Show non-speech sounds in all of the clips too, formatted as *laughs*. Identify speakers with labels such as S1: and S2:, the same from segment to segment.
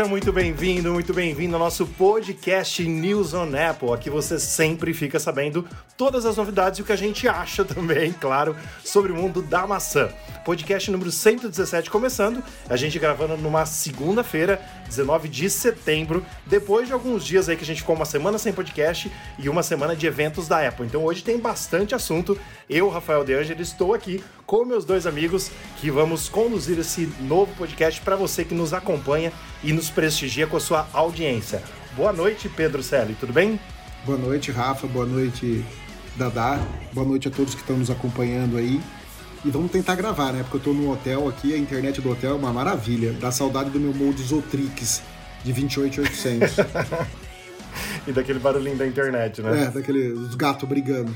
S1: Seja muito bem-vindo, muito bem-vindo ao nosso podcast News on Apple. Aqui você sempre fica sabendo todas as novidades e o que a gente acha *laughs* também, claro, sobre o mundo da maçã. Podcast número 117 começando, a gente gravando numa segunda-feira, 19 de setembro, depois de alguns dias aí que a gente ficou uma semana sem podcast e uma semana de eventos da Apple. Então hoje tem bastante assunto. Eu, Rafael De Angel, estou aqui com meus dois amigos que vamos conduzir esse novo podcast para você que nos acompanha e nos prestigia com a sua audiência. Boa noite, Pedro Celi, tudo bem?
S2: Boa noite, Rafa. Boa noite, Dadá. Boa noite a todos que estão nos acompanhando aí. E vamos tentar gravar, né? Porque eu tô num hotel aqui, a internet do hotel é uma maravilha. Dá saudade do meu molde Zotrix de 28800. *laughs*
S1: e daquele barulhinho da internet, né?
S2: É, daquele os gatos brigando.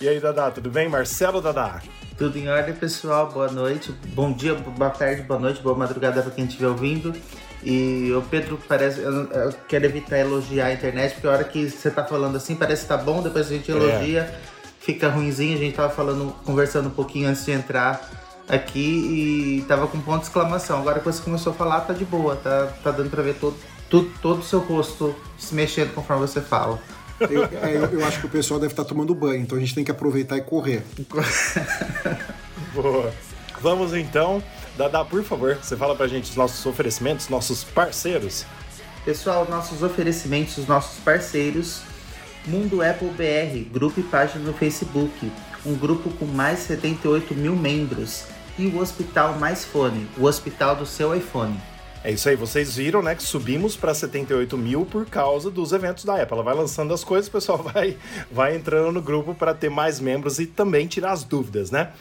S1: E aí, Dadá, tudo bem? Marcelo Dadá.
S3: Tudo em ordem, pessoal. Boa noite, bom dia, boa tarde, boa noite, boa madrugada para quem estiver ouvindo. E o Pedro parece. Eu, eu, quero evitar elogiar a internet, porque a hora que você tá falando assim, parece que tá bom, depois a gente é. elogia, é. fica ruimzinho. A gente tava falando, conversando um pouquinho antes de entrar aqui e tava com ponto de exclamação. Agora que você começou a falar, tá de boa, tá, tá dando pra ver todo, todo, todo o seu rosto se mexendo conforme você fala.
S2: Eu, é, eu, eu, acho que o pessoal deve estar tá tomando banho, então a gente tem que aproveitar e correr. *laughs*
S1: Boa. Vamos então. Dada, por favor, você fala pra gente os nossos oferecimentos, nossos parceiros.
S3: Pessoal, nossos oferecimentos, os nossos parceiros. Mundo Apple BR, grupo e página no Facebook. Um grupo com mais de 78 mil membros. E o Hospital Mais Fone, o hospital do seu iPhone.
S1: É isso aí, vocês viram, né, que subimos para 78 mil por causa dos eventos da Apple. Ela vai lançando as coisas, o pessoal *laughs* vai, vai entrando no grupo para ter mais membros e também tirar as dúvidas, né?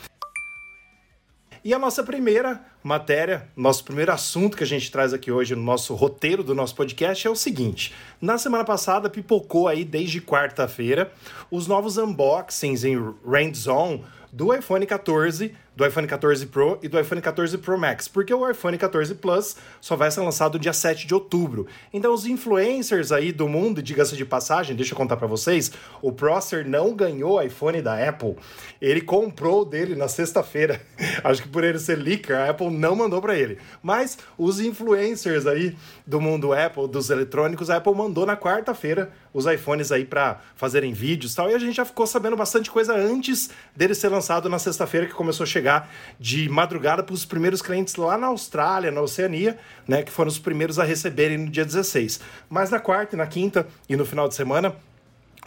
S1: E a nossa primeira matéria, nosso primeiro assunto que a gente traz aqui hoje no nosso roteiro do nosso podcast é o seguinte: na semana passada pipocou aí desde quarta-feira os novos unboxings em Rand Zone do iPhone 14 do iPhone 14 Pro e do iPhone 14 Pro Max, porque o iPhone 14 Plus só vai ser lançado dia 7 de outubro. Então os influencers aí do mundo, diga-se de passagem, deixa eu contar para vocês, o Prosser não ganhou iPhone da Apple, ele comprou dele na sexta-feira. *laughs* Acho que por ele ser leaker, a Apple não mandou para ele. Mas os influencers aí do mundo Apple, dos eletrônicos, a Apple mandou na quarta-feira os iPhones aí para fazerem vídeos e tal, e a gente já ficou sabendo bastante coisa antes dele ser lançado na sexta-feira que começou a chegar de madrugada para os primeiros clientes lá na Austrália, na Oceania, né, que foram os primeiros a receberem no dia 16. Mas na quarta na quinta e no final de semana,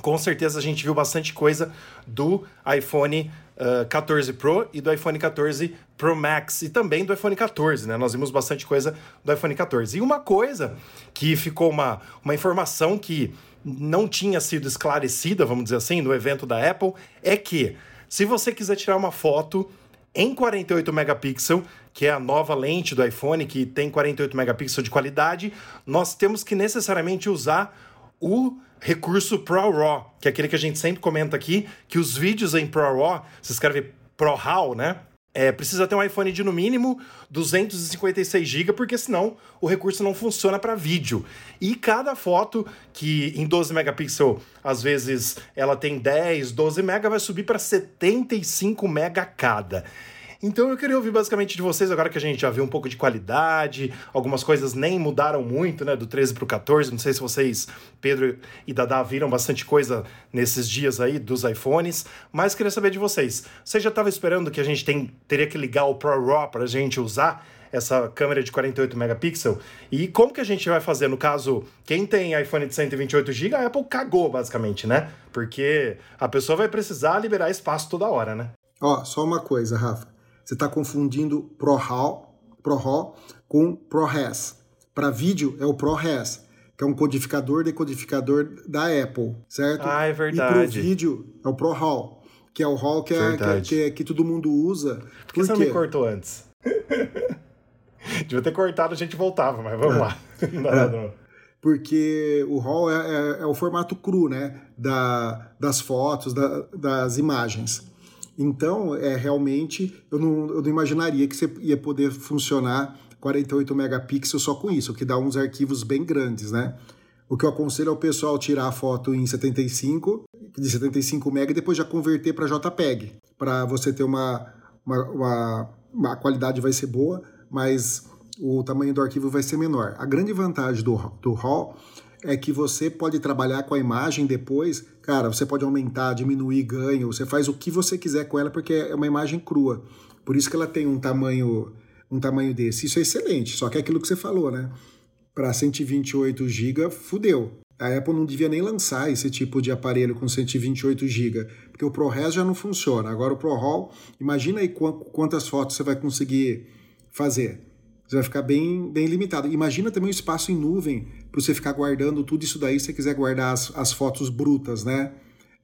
S1: com certeza a gente viu bastante coisa do iPhone uh, 14 Pro e do iPhone 14 Pro Max e também do iPhone 14, né? Nós vimos bastante coisa do iPhone 14. E uma coisa que ficou uma, uma informação que não tinha sido esclarecida, vamos dizer assim, no evento da Apple, é que se você quiser tirar uma foto em 48 megapixels, que é a nova lente do iPhone, que tem 48 megapixels de qualidade, nós temos que necessariamente usar o recurso ProRAW, que é aquele que a gente sempre comenta aqui, que os vídeos em ProRAW, se escreve ProRAW, né? É, precisa ter um iPhone de no mínimo 256 GB, porque senão o recurso não funciona para vídeo. E cada foto que em 12 megapixels, às vezes ela tem 10, 12 mega, vai subir para 75 mega cada. Então eu queria ouvir basicamente de vocês, agora que a gente já viu um pouco de qualidade, algumas coisas nem mudaram muito, né, do 13 para o 14. Não sei se vocês, Pedro e Dadá, viram bastante coisa nesses dias aí dos iPhones, mas queria saber de vocês. Você já estava esperando que a gente tem, teria que ligar o Pro RAW para a gente usar essa câmera de 48 megapixels. E como que a gente vai fazer no caso, quem tem iPhone de 128 GB, a Apple cagou basicamente, né? Porque a pessoa vai precisar liberar espaço toda hora, né?
S2: Ó, só uma coisa, Rafa. Você está confundindo ProRAW, ProRAW com ProRes. Para vídeo é o ProRes, que é um codificador decodificador da Apple, certo?
S1: Ah, é verdade.
S2: E para o vídeo é o ProRAW, que é o RAW que, é, que, é, que, é, que, todo mundo usa.
S1: Por que Por você não me cortou antes? *laughs* Devia ter cortado, a gente voltava, mas vamos é. lá. *laughs* Não dá nada, não
S2: porque o RAW é, é, é, o formato cru, né, da, das fotos, da, das imagens. Então, é realmente, eu não, eu não imaginaria que você ia poder funcionar 48 megapixels só com isso, que dá uns arquivos bem grandes, né? O que eu aconselho é o pessoal tirar a foto em 75, de 75 MB e depois já converter para JPEG, para você ter uma, uma, uma, uma, qualidade vai ser boa, mas o tamanho do arquivo vai ser menor. A grande vantagem do, do RAW é que você pode trabalhar com a imagem depois, cara, você pode aumentar, diminuir ganho, você faz o que você quiser com ela porque é uma imagem crua. Por isso que ela tem um tamanho um tamanho desse. Isso é excelente, só que é aquilo que você falou, né? Para 128 GB, fudeu. A Apple não devia nem lançar esse tipo de aparelho com 128 GB, porque o ProRes já não funciona. Agora o ProRAW, imagina aí quantas fotos você vai conseguir fazer. Você vai ficar bem, bem limitado. Imagina também o espaço em nuvem para você ficar guardando tudo isso daí se você quiser guardar as, as fotos brutas, né?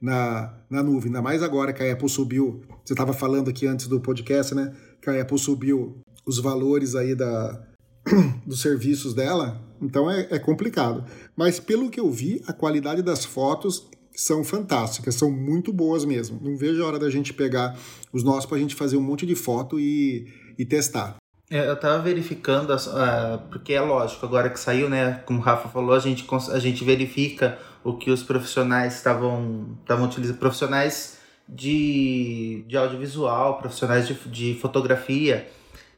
S2: Na, na nuvem. Ainda mais agora que a Apple subiu. Você estava falando aqui antes do podcast, né? Que a Apple subiu os valores aí da, *clears throat* dos serviços dela. Então é, é complicado. Mas pelo que eu vi, a qualidade das fotos são fantásticas, são muito boas mesmo. Não vejo a hora da gente pegar os nossos para a gente fazer um monte de foto e, e testar.
S3: É, eu tava verificando, uh, porque é lógico, agora que saiu, né? Como o Rafa falou, a gente, a gente verifica o que os profissionais estavam utilizando. Profissionais de, de audiovisual, profissionais de, de fotografia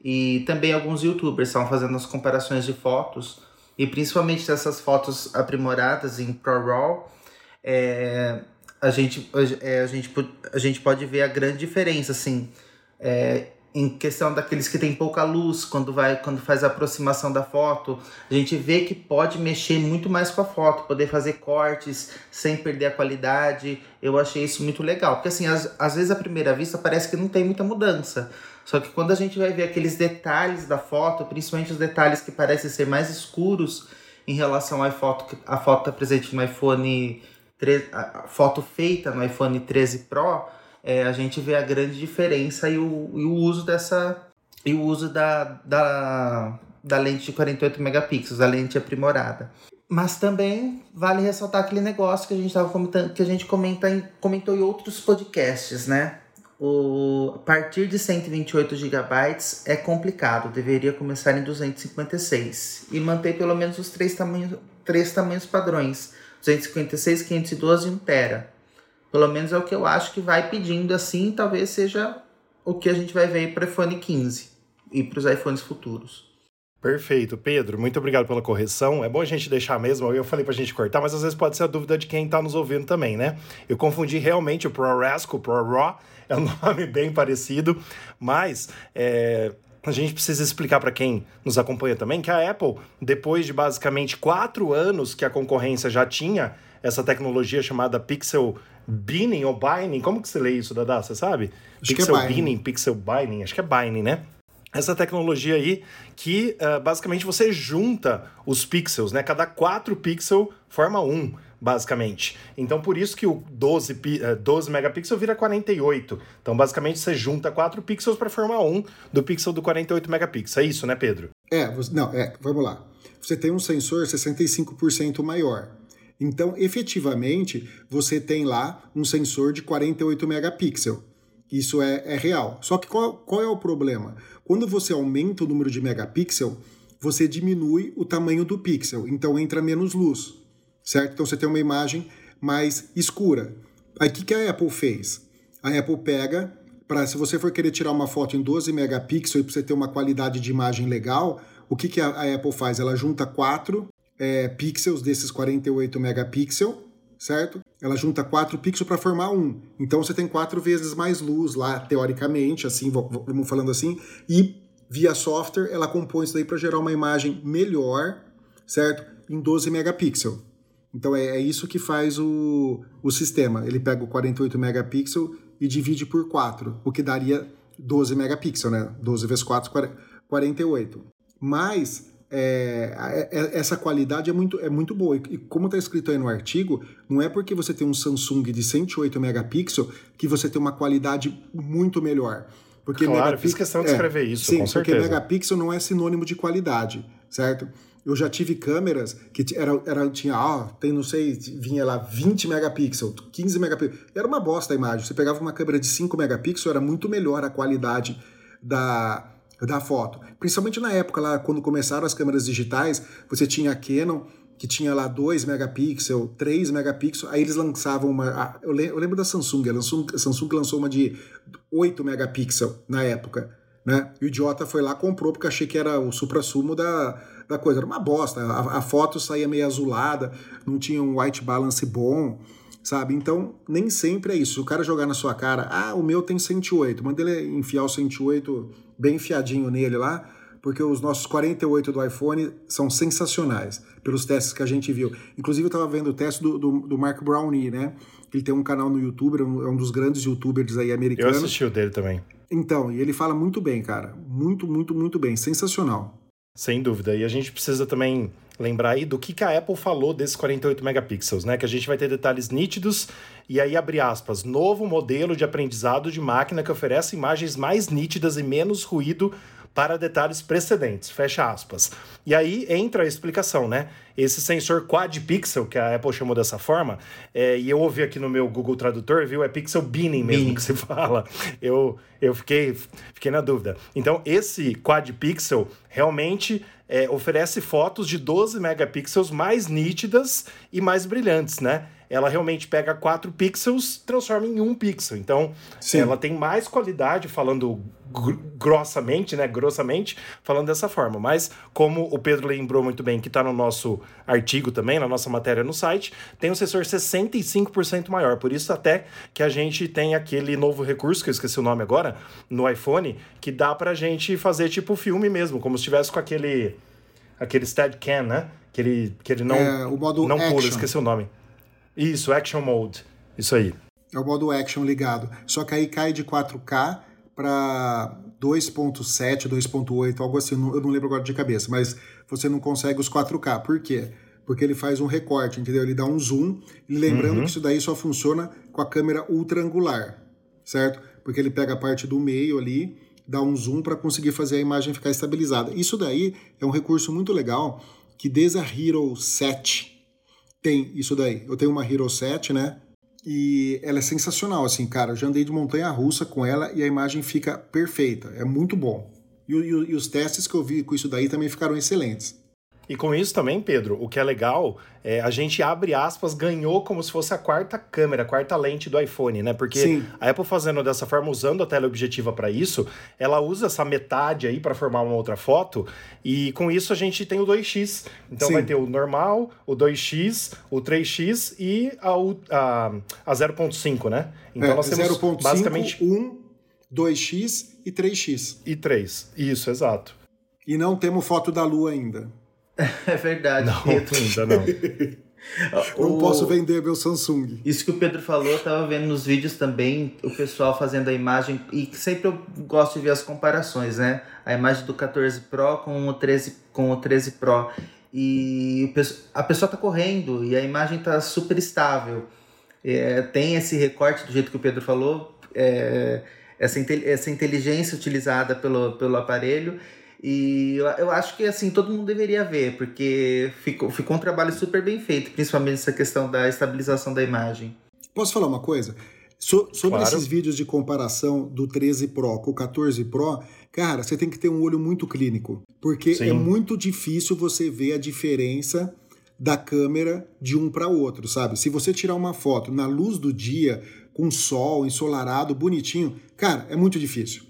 S3: e também alguns youtubers estavam fazendo as comparações de fotos e principalmente dessas fotos aprimoradas em ProRAW. É, a, gente, é, a, gente, a gente pode ver a grande diferença, assim. É, em questão daqueles que tem pouca luz, quando vai quando faz a aproximação da foto, a gente vê que pode mexer muito mais com a foto, poder fazer cortes sem perder a qualidade. Eu achei isso muito legal, porque assim, às, às vezes à primeira vista parece que não tem muita mudança. Só que quando a gente vai ver aqueles detalhes da foto, principalmente os detalhes que parecem ser mais escuros em relação à foto a foto tá presente no iPhone 13, a foto feita no iPhone 13 Pro, é, a gente vê a grande diferença e o, e o uso dessa e o uso da, da, da lente de 48 megapixels, a lente aprimorada. Mas também vale ressaltar aquele negócio que a gente comentando, que a gente comenta em, comentou em outros podcasts, né? O, a partir de 128 GB é complicado, deveria começar em 256 e manter pelo menos os três tamanhos, três tamanhos padrões: 256, 512 e 1 TB. Pelo menos é o que eu acho que vai pedindo assim, talvez seja o que a gente vai ver para o iPhone 15 e para os iPhones futuros.
S1: Perfeito, Pedro. Muito obrigado pela correção. É bom a gente deixar mesmo. Eu falei pra gente cortar, mas às vezes pode ser a dúvida de quem tá nos ouvindo também, né? Eu confundi realmente o ProRes com o ProRAW. É um *laughs* nome bem parecido, mas é, a gente precisa explicar para quem nos acompanha também que a Apple, depois de basicamente quatro anos que a concorrência já tinha essa tecnologia chamada Pixel Binning ou Binding. Como que você lê isso, Dada? Você sabe?
S2: Acho
S1: Pixel
S2: que é
S1: Binning, Pixel Binding. Acho que é Binding, né? Essa tecnologia aí que uh, basicamente você junta os pixels, né? Cada quatro pixels forma um, basicamente. Então por isso que o 12, uh, 12 megapixels vira 48. Então basicamente você junta quatro pixels para formar um do pixel do 48 megapixels. É isso, né, Pedro?
S2: É, não, é, vamos lá. Você tem um sensor 65% maior. Então, efetivamente, você tem lá um sensor de 48 megapixels. Isso é, é real. Só que qual, qual é o problema? Quando você aumenta o número de megapixel, você diminui o tamanho do pixel, então entra menos luz, certo? Então você tem uma imagem mais escura. Aí o que, que a Apple fez? A Apple pega, para se você for querer tirar uma foto em 12 megapixels e para você ter uma qualidade de imagem legal, o que, que a, a Apple faz? Ela junta quatro é, pixels desses 48 megapixels, certo? Ela junta quatro pixels para formar um. Então você tem quatro vezes mais luz lá, teoricamente, assim, vamos falando assim, e via software ela compõe isso daí para gerar uma imagem melhor, certo? Em 12 megapixels. Então é, é, isso que faz o, o sistema. Ele pega o 48 megapixels e divide por 4, o que daria 12 megapixels, né? 12 vezes 4, 48. Mas é, é, é, essa qualidade é muito, é muito boa. E como está escrito aí no artigo, não é porque você tem um Samsung de 108 megapixels que você tem uma qualidade muito melhor. Porque
S1: claro, fiz questão de é, escrever isso,
S2: sim,
S1: com certeza.
S2: porque megapixel não é sinônimo de qualidade, certo? Eu já tive câmeras que era, era tinha, ah, tem, não sei, vinha lá 20 megapixels, 15 megapixels. Era uma bosta a imagem. Você pegava uma câmera de 5 megapixels, era muito melhor a qualidade da, da foto. Principalmente na época lá, quando começaram as câmeras digitais, você tinha a Canon, que tinha lá 2 megapixels, 3 megapixels, aí eles lançavam uma. Eu lembro da Samsung, a Samsung, lançou uma de 8 megapixels na época. né? E o idiota foi lá, comprou, porque achei que era o supra-sumo da, da coisa. Era uma bosta. A, a, foto saía meio azulada, não tinha um white balance bom, sabe? Então, nem sempre é isso. Se o cara jogar na sua cara, ah, o meu tem 108, manda ele enfiar o 108 bem enfiadinho nele lá, porque os nossos 48 do iPhone são sensacionais, pelos testes que a gente viu. Inclusive, eu estava vendo o teste do, do, do Mark Brownie, né? Ele tem um canal no YouTube, é um dos grandes youtubers aí americanos.
S1: Eu assisti o dele também.
S2: Então, e ele fala muito bem, cara. Muito, muito, muito bem. Sensacional.
S1: Sem dúvida. E a gente precisa também lembrar aí do que, que a Apple falou desses 48 megapixels, né? Que a gente vai ter detalhes nítidos e aí abre aspas, novo modelo de aprendizado de máquina que oferece imagens mais nítidas e menos ruído para detalhes precedentes, fecha aspas. E aí entra a explicação, né? Esse sensor quad pixel, que a Apple chamou dessa forma, é, e eu ouvi aqui no meu Google Tradutor, viu? É pixel binning mesmo que se fala. Eu, eu fiquei, fiquei na dúvida. Então, esse quad pixel realmente é, oferece fotos de 12 megapixels mais nítidas e mais brilhantes, né? Ela realmente pega 4 pixels, transforma em 1 pixel. Então, Sim. ela tem mais qualidade, falando gr grossamente, né? Grossamente, falando dessa forma. Mas, como o Pedro lembrou muito bem, que está no nosso artigo também, na nossa matéria no site, tem um sensor 65% maior. Por isso, até que a gente tem aquele novo recurso, que eu esqueci o nome agora, no iPhone, que dá pra gente fazer tipo filme mesmo, como se estivesse com aquele. aquele Steadicam, né? Que ele, que ele não, é, o modo não pula, esqueci o nome. Isso, Action Mode. Isso aí.
S2: É o modo Action ligado. Só que aí cai de 4K para 2.7, 2.8, algo assim. Eu não lembro agora de cabeça, mas você não consegue os 4K. Por quê? Porque ele faz um recorte, entendeu? Ele dá um zoom. E lembrando uhum. que isso daí só funciona com a câmera ultra angular, certo? Porque ele pega a parte do meio ali, dá um zoom para conseguir fazer a imagem ficar estabilizada. Isso daí é um recurso muito legal que desde a Hero 7 tem isso daí. Eu tenho uma Hero 7, né? E ela é sensacional, assim, cara. Eu já andei de montanha russa com ela e a imagem fica perfeita. É muito bom. E, e, e os testes que eu vi com isso daí também ficaram excelentes.
S1: E com isso também, Pedro, o que é legal é a gente abre aspas, ganhou como se fosse a quarta câmera, a quarta lente do iPhone, né? Porque Sim. a Apple fazendo dessa forma, usando a tela objetiva para isso, ela usa essa metade aí para formar uma outra foto, e com isso a gente tem o 2x. Então Sim. vai ter o normal, o 2x, o 3x e a, a, a 0.5, né? Então
S2: é, nós temos 0. basicamente 1, 2x e 3x.
S1: E 3, isso, exato.
S2: E não temos foto da lua ainda. *laughs*
S3: É verdade.
S1: Não, ainda não. *laughs*
S2: Não posso vender meu Samsung.
S3: Isso que o Pedro falou, eu tava vendo nos vídeos também, o pessoal fazendo a imagem, e sempre eu gosto de ver as comparações, né? A imagem do 14 Pro com o 13, com o 13 Pro. E a pessoa tá correndo e a imagem tá super estável. É, tem esse recorte do jeito que o Pedro falou, é, essa, essa inteligência utilizada pelo, pelo aparelho e eu, eu acho que assim, todo mundo deveria ver, porque ficou, ficou um trabalho super bem feito, principalmente essa questão da estabilização da imagem.
S2: Posso falar uma coisa? So, sobre claro. esses vídeos de comparação do 13 Pro com o 14 Pro, cara, você tem que ter um olho muito clínico. Porque Sim. é muito difícil você ver a diferença da câmera de um para outro, sabe? Se você tirar uma foto na luz do dia, com sol, ensolarado, bonitinho, cara, é muito difícil.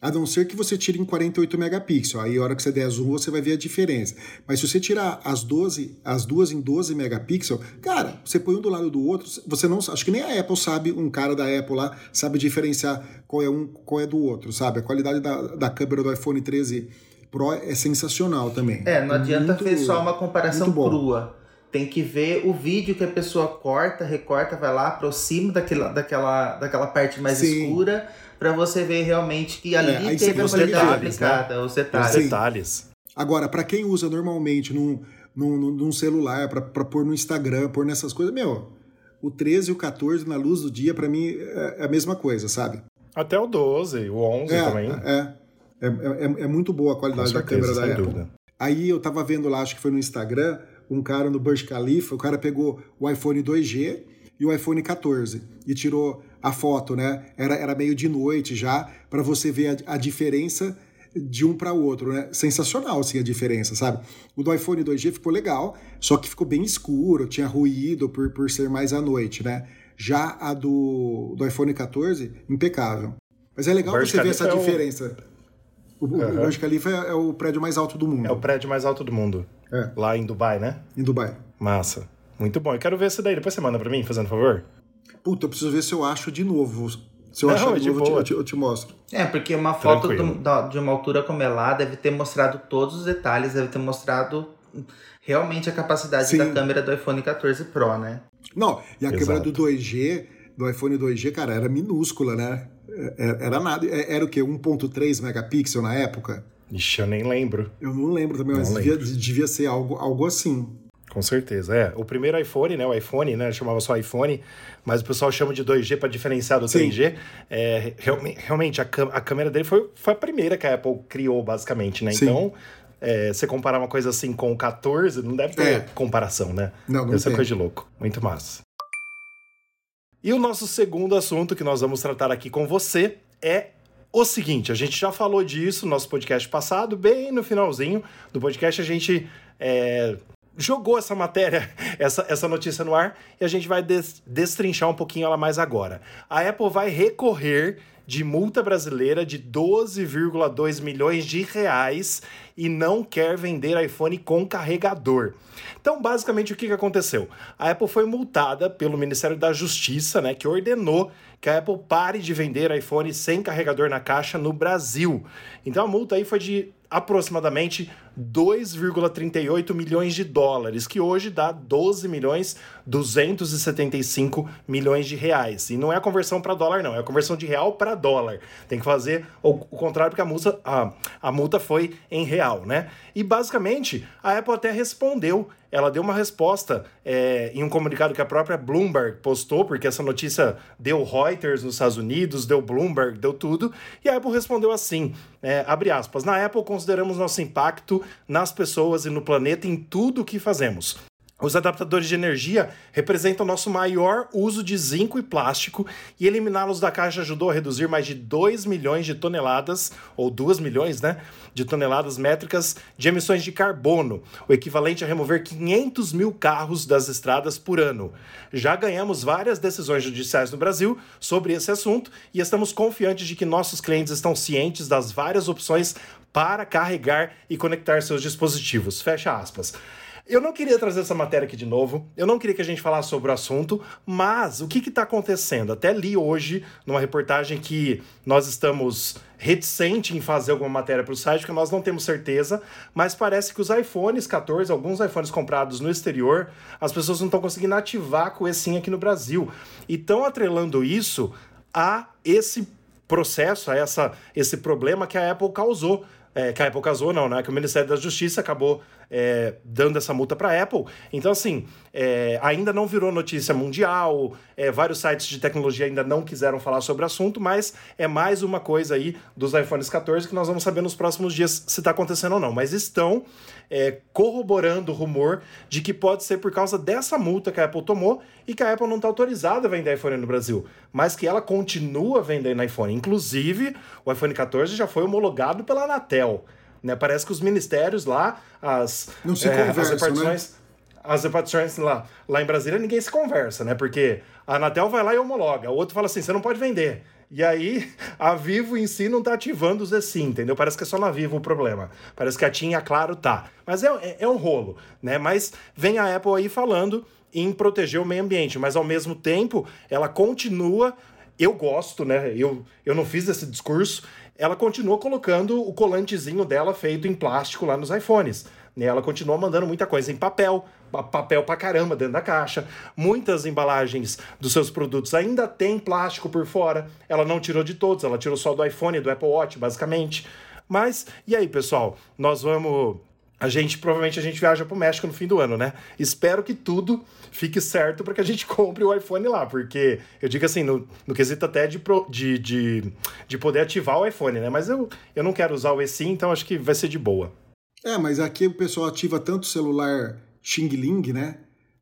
S2: A não ser que você tire em 48 megapixels. Aí, a hora que você der zoom, você vai ver a diferença. Mas se você tirar as 12, as duas em 12 megapixels, cara, você põe um do lado do outro, você não. Acho que nem a Apple sabe, um cara da Apple lá, sabe diferenciar qual é um qual é do outro, sabe? A qualidade da, da câmera do iPhone 13 Pro é sensacional também.
S3: É, não adianta muito, ver só uma comparação crua. Tem que ver o vídeo que a pessoa corta, recorta, vai lá, aproxima daquela, daquela, daquela parte mais Sim. escura para você ver realmente que ali é, teve a qualidade aplicada, né? os detalhes. Os detalhes.
S2: Agora, para quem usa normalmente num, num, num celular, para pôr no Instagram, pôr nessas coisas, meu, o 13 e o 14 na luz do dia, para mim, é, é a mesma coisa, sabe?
S1: Até o 12, o 11
S2: é,
S1: também.
S2: É, é, é, é, muito boa a qualidade certeza, da câmera da Apple. Dúvida. Aí eu tava vendo lá, acho que foi no Instagram, um cara no Burj Khalifa, o cara pegou o iPhone 2G e o iPhone 14 e tirou a foto, né? Era, era meio de noite já, para você ver a, a, diferença de um para o outro, né? Sensacional, assim, a diferença, sabe? O do iPhone 2G ficou legal, só que ficou bem escuro, tinha ruído por, por ser mais à noite, né? Já a do, do iPhone 14, impecável. Mas é legal você ver essa é diferença. O, uhum. o Burj Khalifa é, é, o prédio mais alto do mundo.
S1: É o prédio mais alto do mundo. É. Lá em Dubai, né?
S2: Em Dubai.
S1: Massa. Muito bom. Eu quero ver essa daí. Depois você manda pra mim, fazendo favor.
S2: Puta, eu preciso ver se eu acho de novo. Se eu achar de novo, eu te, eu te, mostro.
S3: É, porque uma foto do, de uma altura como é lá deve ter mostrado todos os detalhes, deve ter mostrado realmente a capacidade Sim. da câmera do iPhone 14 Pro, né?
S2: Não, e a Exato. câmera do 2G, do iPhone 2G, cara, era minúscula, né? É, é, era nada. É, era o quê? 1.3 megapixel na época?
S1: Ixi, eu nem lembro.
S2: Eu não lembro também, não mas lembro. Devia, devia ser algo, algo assim.
S1: Com certeza, é. O primeiro iPhone, né? O iPhone, né? Chamava só iPhone, mas o pessoal chama de 2G para diferenciar do Sim. 3G. É, realmente, a, a câmera dele foi, foi a primeira que a Apple criou, basicamente, né? Sim. Então, é, você comparar uma coisa assim com o 14, não deve ter é. comparação, né?
S2: Não, não Essa
S1: é coisa de louco. Muito massa. E o nosso segundo assunto que nós vamos tratar aqui com você é o seguinte: a gente já falou disso no nosso podcast passado, bem no finalzinho do podcast, a gente é, jogou essa matéria, *laughs* essa, essa notícia no ar, e a gente vai des, destrinchar um pouquinho ela mais agora. A Apple vai recorrer de multa brasileira de 12,2 milhões de reais e não quer vender iPhone com carregador. Então, basicamente, o que aconteceu? A Apple foi multada pelo Ministério da Justiça, né, que ordenou que a Apple pare de vender iPhone sem carregador na caixa no Brasil. Então, a multa aí foi de aproximadamente 2,38 milhões de dólares, que hoje dá 12 milhões 275 milhões de reais. E não é a conversão para dólar, não, é a conversão de real para dólar. Tem que fazer o, o contrário, porque a multa, a, a multa foi em real, né? E basicamente a Apple até respondeu ela deu uma resposta é, em um comunicado que a própria Bloomberg postou, porque essa notícia deu Reuters nos Estados Unidos, deu Bloomberg, deu tudo, e a Apple respondeu assim, é, abre aspas, na Apple consideramos nosso impacto nas pessoas e no planeta em tudo o que fazemos. Os adaptadores de energia representam nosso maior uso de zinco e plástico e eliminá-los da caixa ajudou a reduzir mais de 2 milhões de toneladas, ou 2 milhões, né, de toneladas métricas de emissões de carbono, o equivalente a remover 500 mil carros das estradas por ano. Já ganhamos várias decisões judiciais no Brasil sobre esse assunto e estamos confiantes de que nossos clientes estão cientes das várias opções para carregar e conectar seus dispositivos. Fecha aspas. Eu não queria trazer essa matéria aqui de novo, eu não queria que a gente falasse sobre o assunto, mas o que está acontecendo? Até li hoje numa reportagem que nós estamos reticente em fazer alguma matéria para o site, porque nós não temos certeza, mas parece que os iPhones 14, alguns iPhones comprados no exterior, as pessoas não estão conseguindo ativar com esse aqui no Brasil. E estão atrelando isso a esse processo, a essa, esse problema que a Apple causou. É, que a Apple causou, não, né? Que o Ministério da Justiça acabou é, dando essa multa para a Apple. Então, assim, é, ainda não virou notícia mundial, é, vários sites de tecnologia ainda não quiseram falar sobre o assunto, mas é mais uma coisa aí dos iPhones 14 que nós vamos saber nos próximos dias se está acontecendo ou não. Mas estão é, corroborando o rumor de que pode ser por causa dessa multa que a Apple tomou e que a Apple não está autorizada a vender iPhone no Brasil, mas que ela continua vendendo iPhone. Inclusive, o iPhone 14 já foi homologado pela Anatel. Né? Parece que os ministérios lá, as,
S2: Não se é, as repartições. Né?
S1: As repartições lá, lá em Brasília, ninguém se conversa, né? Porque a Anatel vai lá e homologa, o outro fala assim: você não pode vender. E aí, *laughs* a Vivo em si não tá ativando os eSIM, entendeu? Parece que é só na Vivo o problema. Parece que a TIM Claro tá. Mas é, é, é, um rolo, né? Mas vem a Apple aí falando em proteger o meio ambiente, mas ao mesmo tempo ela continua. Eu gosto, né? Eu, eu não fiz esse discurso, ela continua colocando o colantezinho dela feito em plástico lá nos iPhones. Né? Ela continua mandando muita coisa em papel, papel pra caramba dentro da caixa. Muitas embalagens dos seus produtos ainda tem plástico por fora. Ela não tirou de todos, ela tirou só do iPhone do Apple Watch, basicamente. Mas, e aí, pessoal? Nós vamos a gente provavelmente a gente viaja para o México no fim do ano, né? Espero que tudo fique certo para que a gente *laughs* compre o iPhone lá, porque eu digo assim, no, no quesito até de, de, de, de poder ativar o iPhone, né? Mas eu, eu não quero usar o eSIM, então acho que vai ser de boa.
S2: É, mas aqui o pessoal ativa tanto o celular Xing Ling, né?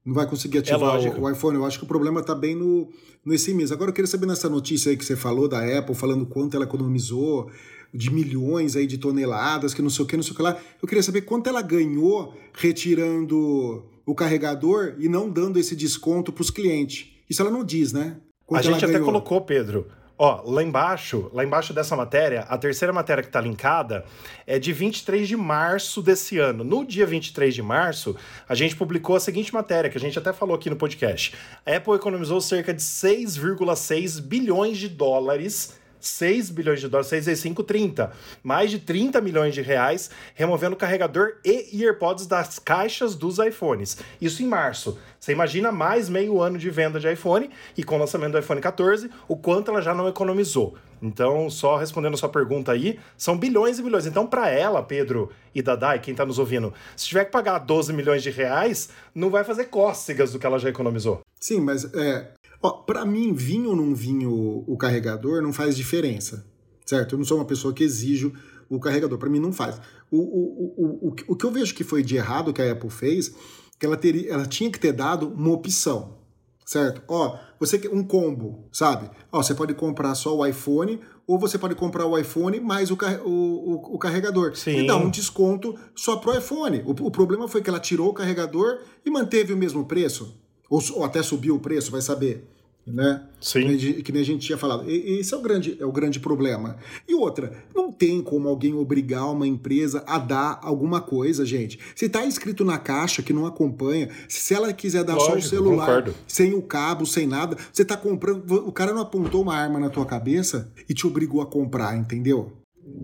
S2: Não vai conseguir ativar é o, o, iPhone. Eu acho que o problema está bem no, no eSIM mesmo. Agora eu queria saber nessa notícia aí que você falou da Apple, falando quanto ela economizou de milhões aí de toneladas, que não sei o que, não sei o que lá. Eu queria saber quanto ela ganhou retirando o carregador e não dando esse desconto para os clientes. Isso ela não diz, né?
S1: Quanto a gente até colocou, Pedro, Ó, lá embaixo, lá embaixo dessa matéria, a terceira matéria que está linkada é de 23 de março desse ano. No dia 23 de março, a gente publicou a seguinte matéria, que a gente até falou aqui no podcast. A Apple economizou cerca de 6,6 bilhões de dólares 6 bilhões de dólares, 6 vezes 5, 30. Mais de 30 milhões de reais removendo carregador e AirPods das caixas dos iPhones. Isso em março. Você imagina mais meio ano de venda de iPhone e com o lançamento do iPhone 14, o quanto ela já não economizou. Então, só respondendo a sua pergunta aí, são bilhões e bilhões. Então, para ela, Pedro e Dadai, quem está nos ouvindo, se tiver que pagar 12 milhões de reais, não vai fazer cócegas do que ela já economizou.
S2: Sim, mas é, para mim, vinho ou não vinho o carregador não faz diferença, certo? Eu não sou uma pessoa que exijo o carregador, para mim não faz. O, o, o, o, o que eu vejo que foi de errado que a Apple fez, que ela, teria, ela tinha que ter dado uma opção, certo? Ó, você quer um combo, sabe? Ó, você pode comprar só o iPhone ou você pode comprar o iPhone mais o, o, o carregador. Sim. E dar um desconto só pro iPhone. O, o problema foi que ela tirou o carregador e manteve o mesmo preço. Ou, ou até subiu o preço, vai saber né?
S1: Sim.
S2: Que, que nem a gente tinha falado. E, esse é o, grande, é o grande problema. E outra, não tem como alguém obrigar uma empresa a dar alguma coisa, gente. Se está escrito na caixa que não acompanha, se ela quiser dar Lógico, só o celular, sem o cabo, sem nada, você está comprando. O cara não apontou uma arma na tua cabeça e te obrigou a comprar, entendeu?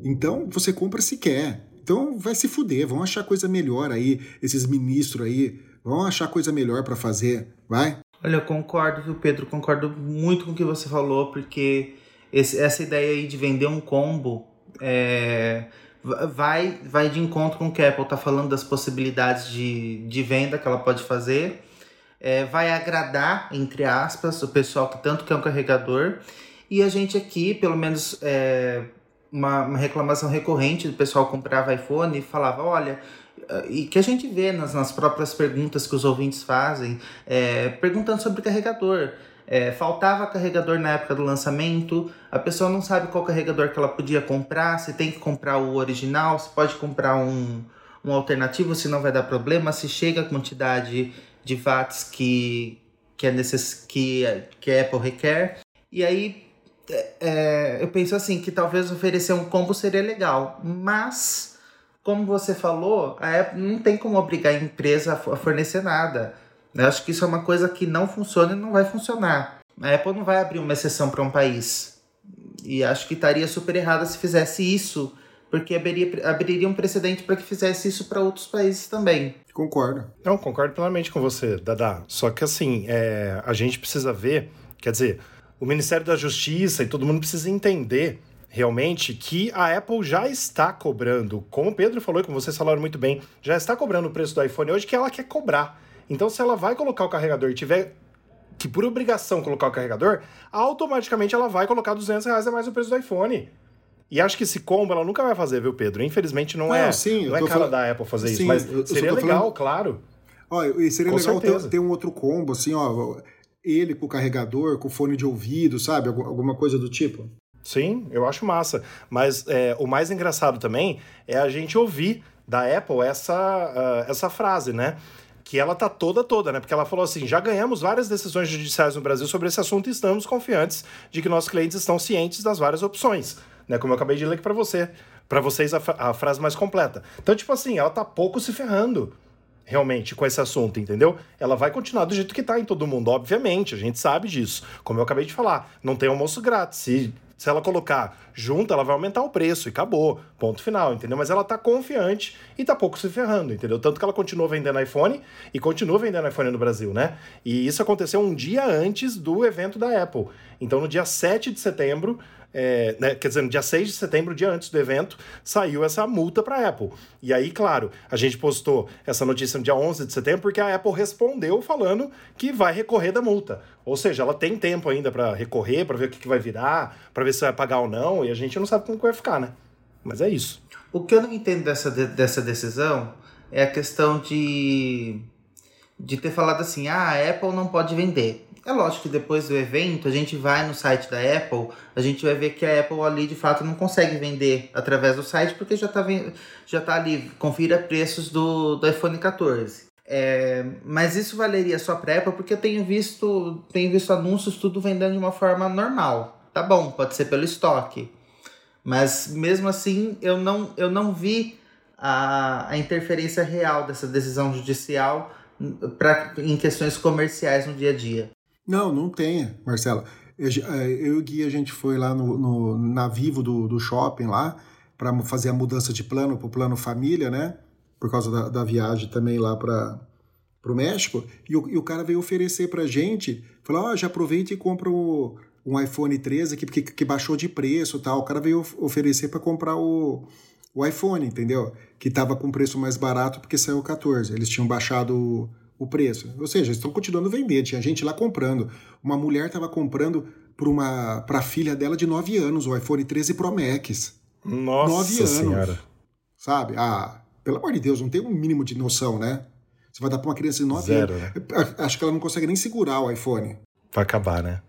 S2: Então você compra se quer. Então vai se fuder, vão achar coisa melhor aí, esses ministros aí, vão achar coisa melhor para fazer, vai?
S3: Olha, eu concordo, viu, Pedro? Concordo muito com o que você falou, porque esse, essa ideia aí de vender um combo é, vai, vai de encontro com o que a Apple está falando das possibilidades de, de venda que ela pode fazer. É, vai agradar, entre aspas, o pessoal que tanto quer um carregador. E a gente aqui, pelo menos é, uma, uma reclamação recorrente do pessoal comprava iPhone e falava, olha, e que a gente vê nas, nas próprias perguntas que os ouvintes fazem, é, perguntando sobre carregador. É, faltava carregador na época do lançamento, a pessoa não sabe qual carregador que ela podia comprar, se tem que comprar o original, se pode comprar um, um alternativo, se não vai dar problema, se chega a quantidade de watts que, que, é necess, que, que a Apple requer. E aí é, é eu penso assim, que talvez oferecer um combo seria legal, mas como você falou, a Apple não tem como obrigar a empresa a fornecer nada. Eu acho que isso é uma coisa que não funciona e não vai funcionar. A Apple não vai abrir uma exceção para um país. E acho que estaria super errada se fizesse isso, porque abriria, abriria um precedente para que fizesse isso para outros países também.
S2: Concordo.
S1: Não, concordo plenamente com você, Dada. Só que assim, é, a gente precisa ver, quer dizer, o Ministério da Justiça e todo mundo precisa entender realmente que a Apple já está cobrando, como o Pedro falou e como vocês falaram muito bem, já está cobrando o preço do iPhone hoje que ela quer cobrar. Então, se ela vai colocar o carregador e tiver que por obrigação colocar o carregador, automaticamente ela vai colocar 200 reais a mais o preço do iPhone. E acho que esse combo ela nunca vai fazer, viu, Pedro? Infelizmente não, não é, sim, não é cara falando... da Apple fazer sim, isso, mas eu, seria legal, falando... claro.
S2: E seria com legal ter, ter, um outro combo, assim, ó, ele com o carregador, com o fone de ouvido, sabe? Alguma coisa do tipo.
S1: Sim, eu acho massa. Mas é, o mais engraçado também é a gente ouvir da Apple essa, uh, essa frase, né? Que ela tá toda, toda, né? Porque ela falou assim: já ganhamos várias decisões judiciais no Brasil sobre esse assunto e estamos confiantes de que nossos clientes estão cientes das várias opções. Né? Como eu acabei de ler aqui para você, para vocês a, a frase mais completa. Então, tipo assim, ela tá pouco se ferrando realmente com esse assunto, entendeu? Ela vai continuar do jeito que tá em todo mundo, obviamente, a gente sabe disso. Como eu acabei de falar, não tem almoço grátis. Se se ela colocar junto, ela vai aumentar o preço e acabou. Ponto final, entendeu? Mas ela tá confiante e tá pouco se ferrando, entendeu? Tanto que ela continua vendendo iPhone e continua vendendo iPhone no Brasil, né? E isso aconteceu um dia antes do evento da Apple. Então, no dia 7 de setembro, é, né, quer dizer, no dia 6 de setembro, dia antes do evento, saiu essa multa para a Apple. E aí, claro, a gente postou essa notícia no dia 11 de setembro porque a Apple respondeu falando que vai recorrer da multa. Ou seja, ela tem tempo ainda para recorrer, para ver o que, que vai virar, para ver se vai pagar ou não, e a gente não sabe como vai ficar, né? Mas é isso.
S3: O que eu não entendo dessa, dessa decisão é a questão de, de ter falado assim: ah, a Apple não pode vender. É lógico que depois do evento a gente vai no site da Apple, a gente vai ver que a Apple ali de fato não consegue vender através do site porque já está já tá ali, confira preços do, do iPhone 14. É, mas isso valeria só para Apple porque eu tenho visto, tenho visto anúncios tudo vendendo de uma forma normal. tá bom, pode ser pelo estoque. Mas mesmo assim, eu não, eu não vi a, a interferência real dessa decisão judicial pra, em questões comerciais no dia a dia.
S2: Não, não tem, Marcelo. Eu, é, eu e o Gui, a gente foi lá no, no na Vivo do, do shopping lá para fazer a mudança de plano para o plano família, né? Por causa da, da viagem também lá para o México. E o, e o cara veio oferecer para gente, falou, ó, oh, já aproveita e compra o, um iPhone 13 que, que, que baixou de preço tal. O cara veio oferecer para comprar o, o iPhone, entendeu? Que estava com preço mais barato porque saiu o 14. Eles tinham baixado o preço. Ou seja, estão continuando a vender. Tinha gente lá comprando. Uma mulher estava comprando para a filha dela de 9 anos o iPhone 13 Pro Max.
S1: Nossa 9 anos. Senhora.
S2: Sabe? Ah, pelo amor de Deus, não tem um mínimo de noção, né? Você vai dar para uma criança de 9
S1: Zero,
S2: anos. Né? Acho que ela não consegue nem segurar o iPhone.
S1: Vai acabar, né?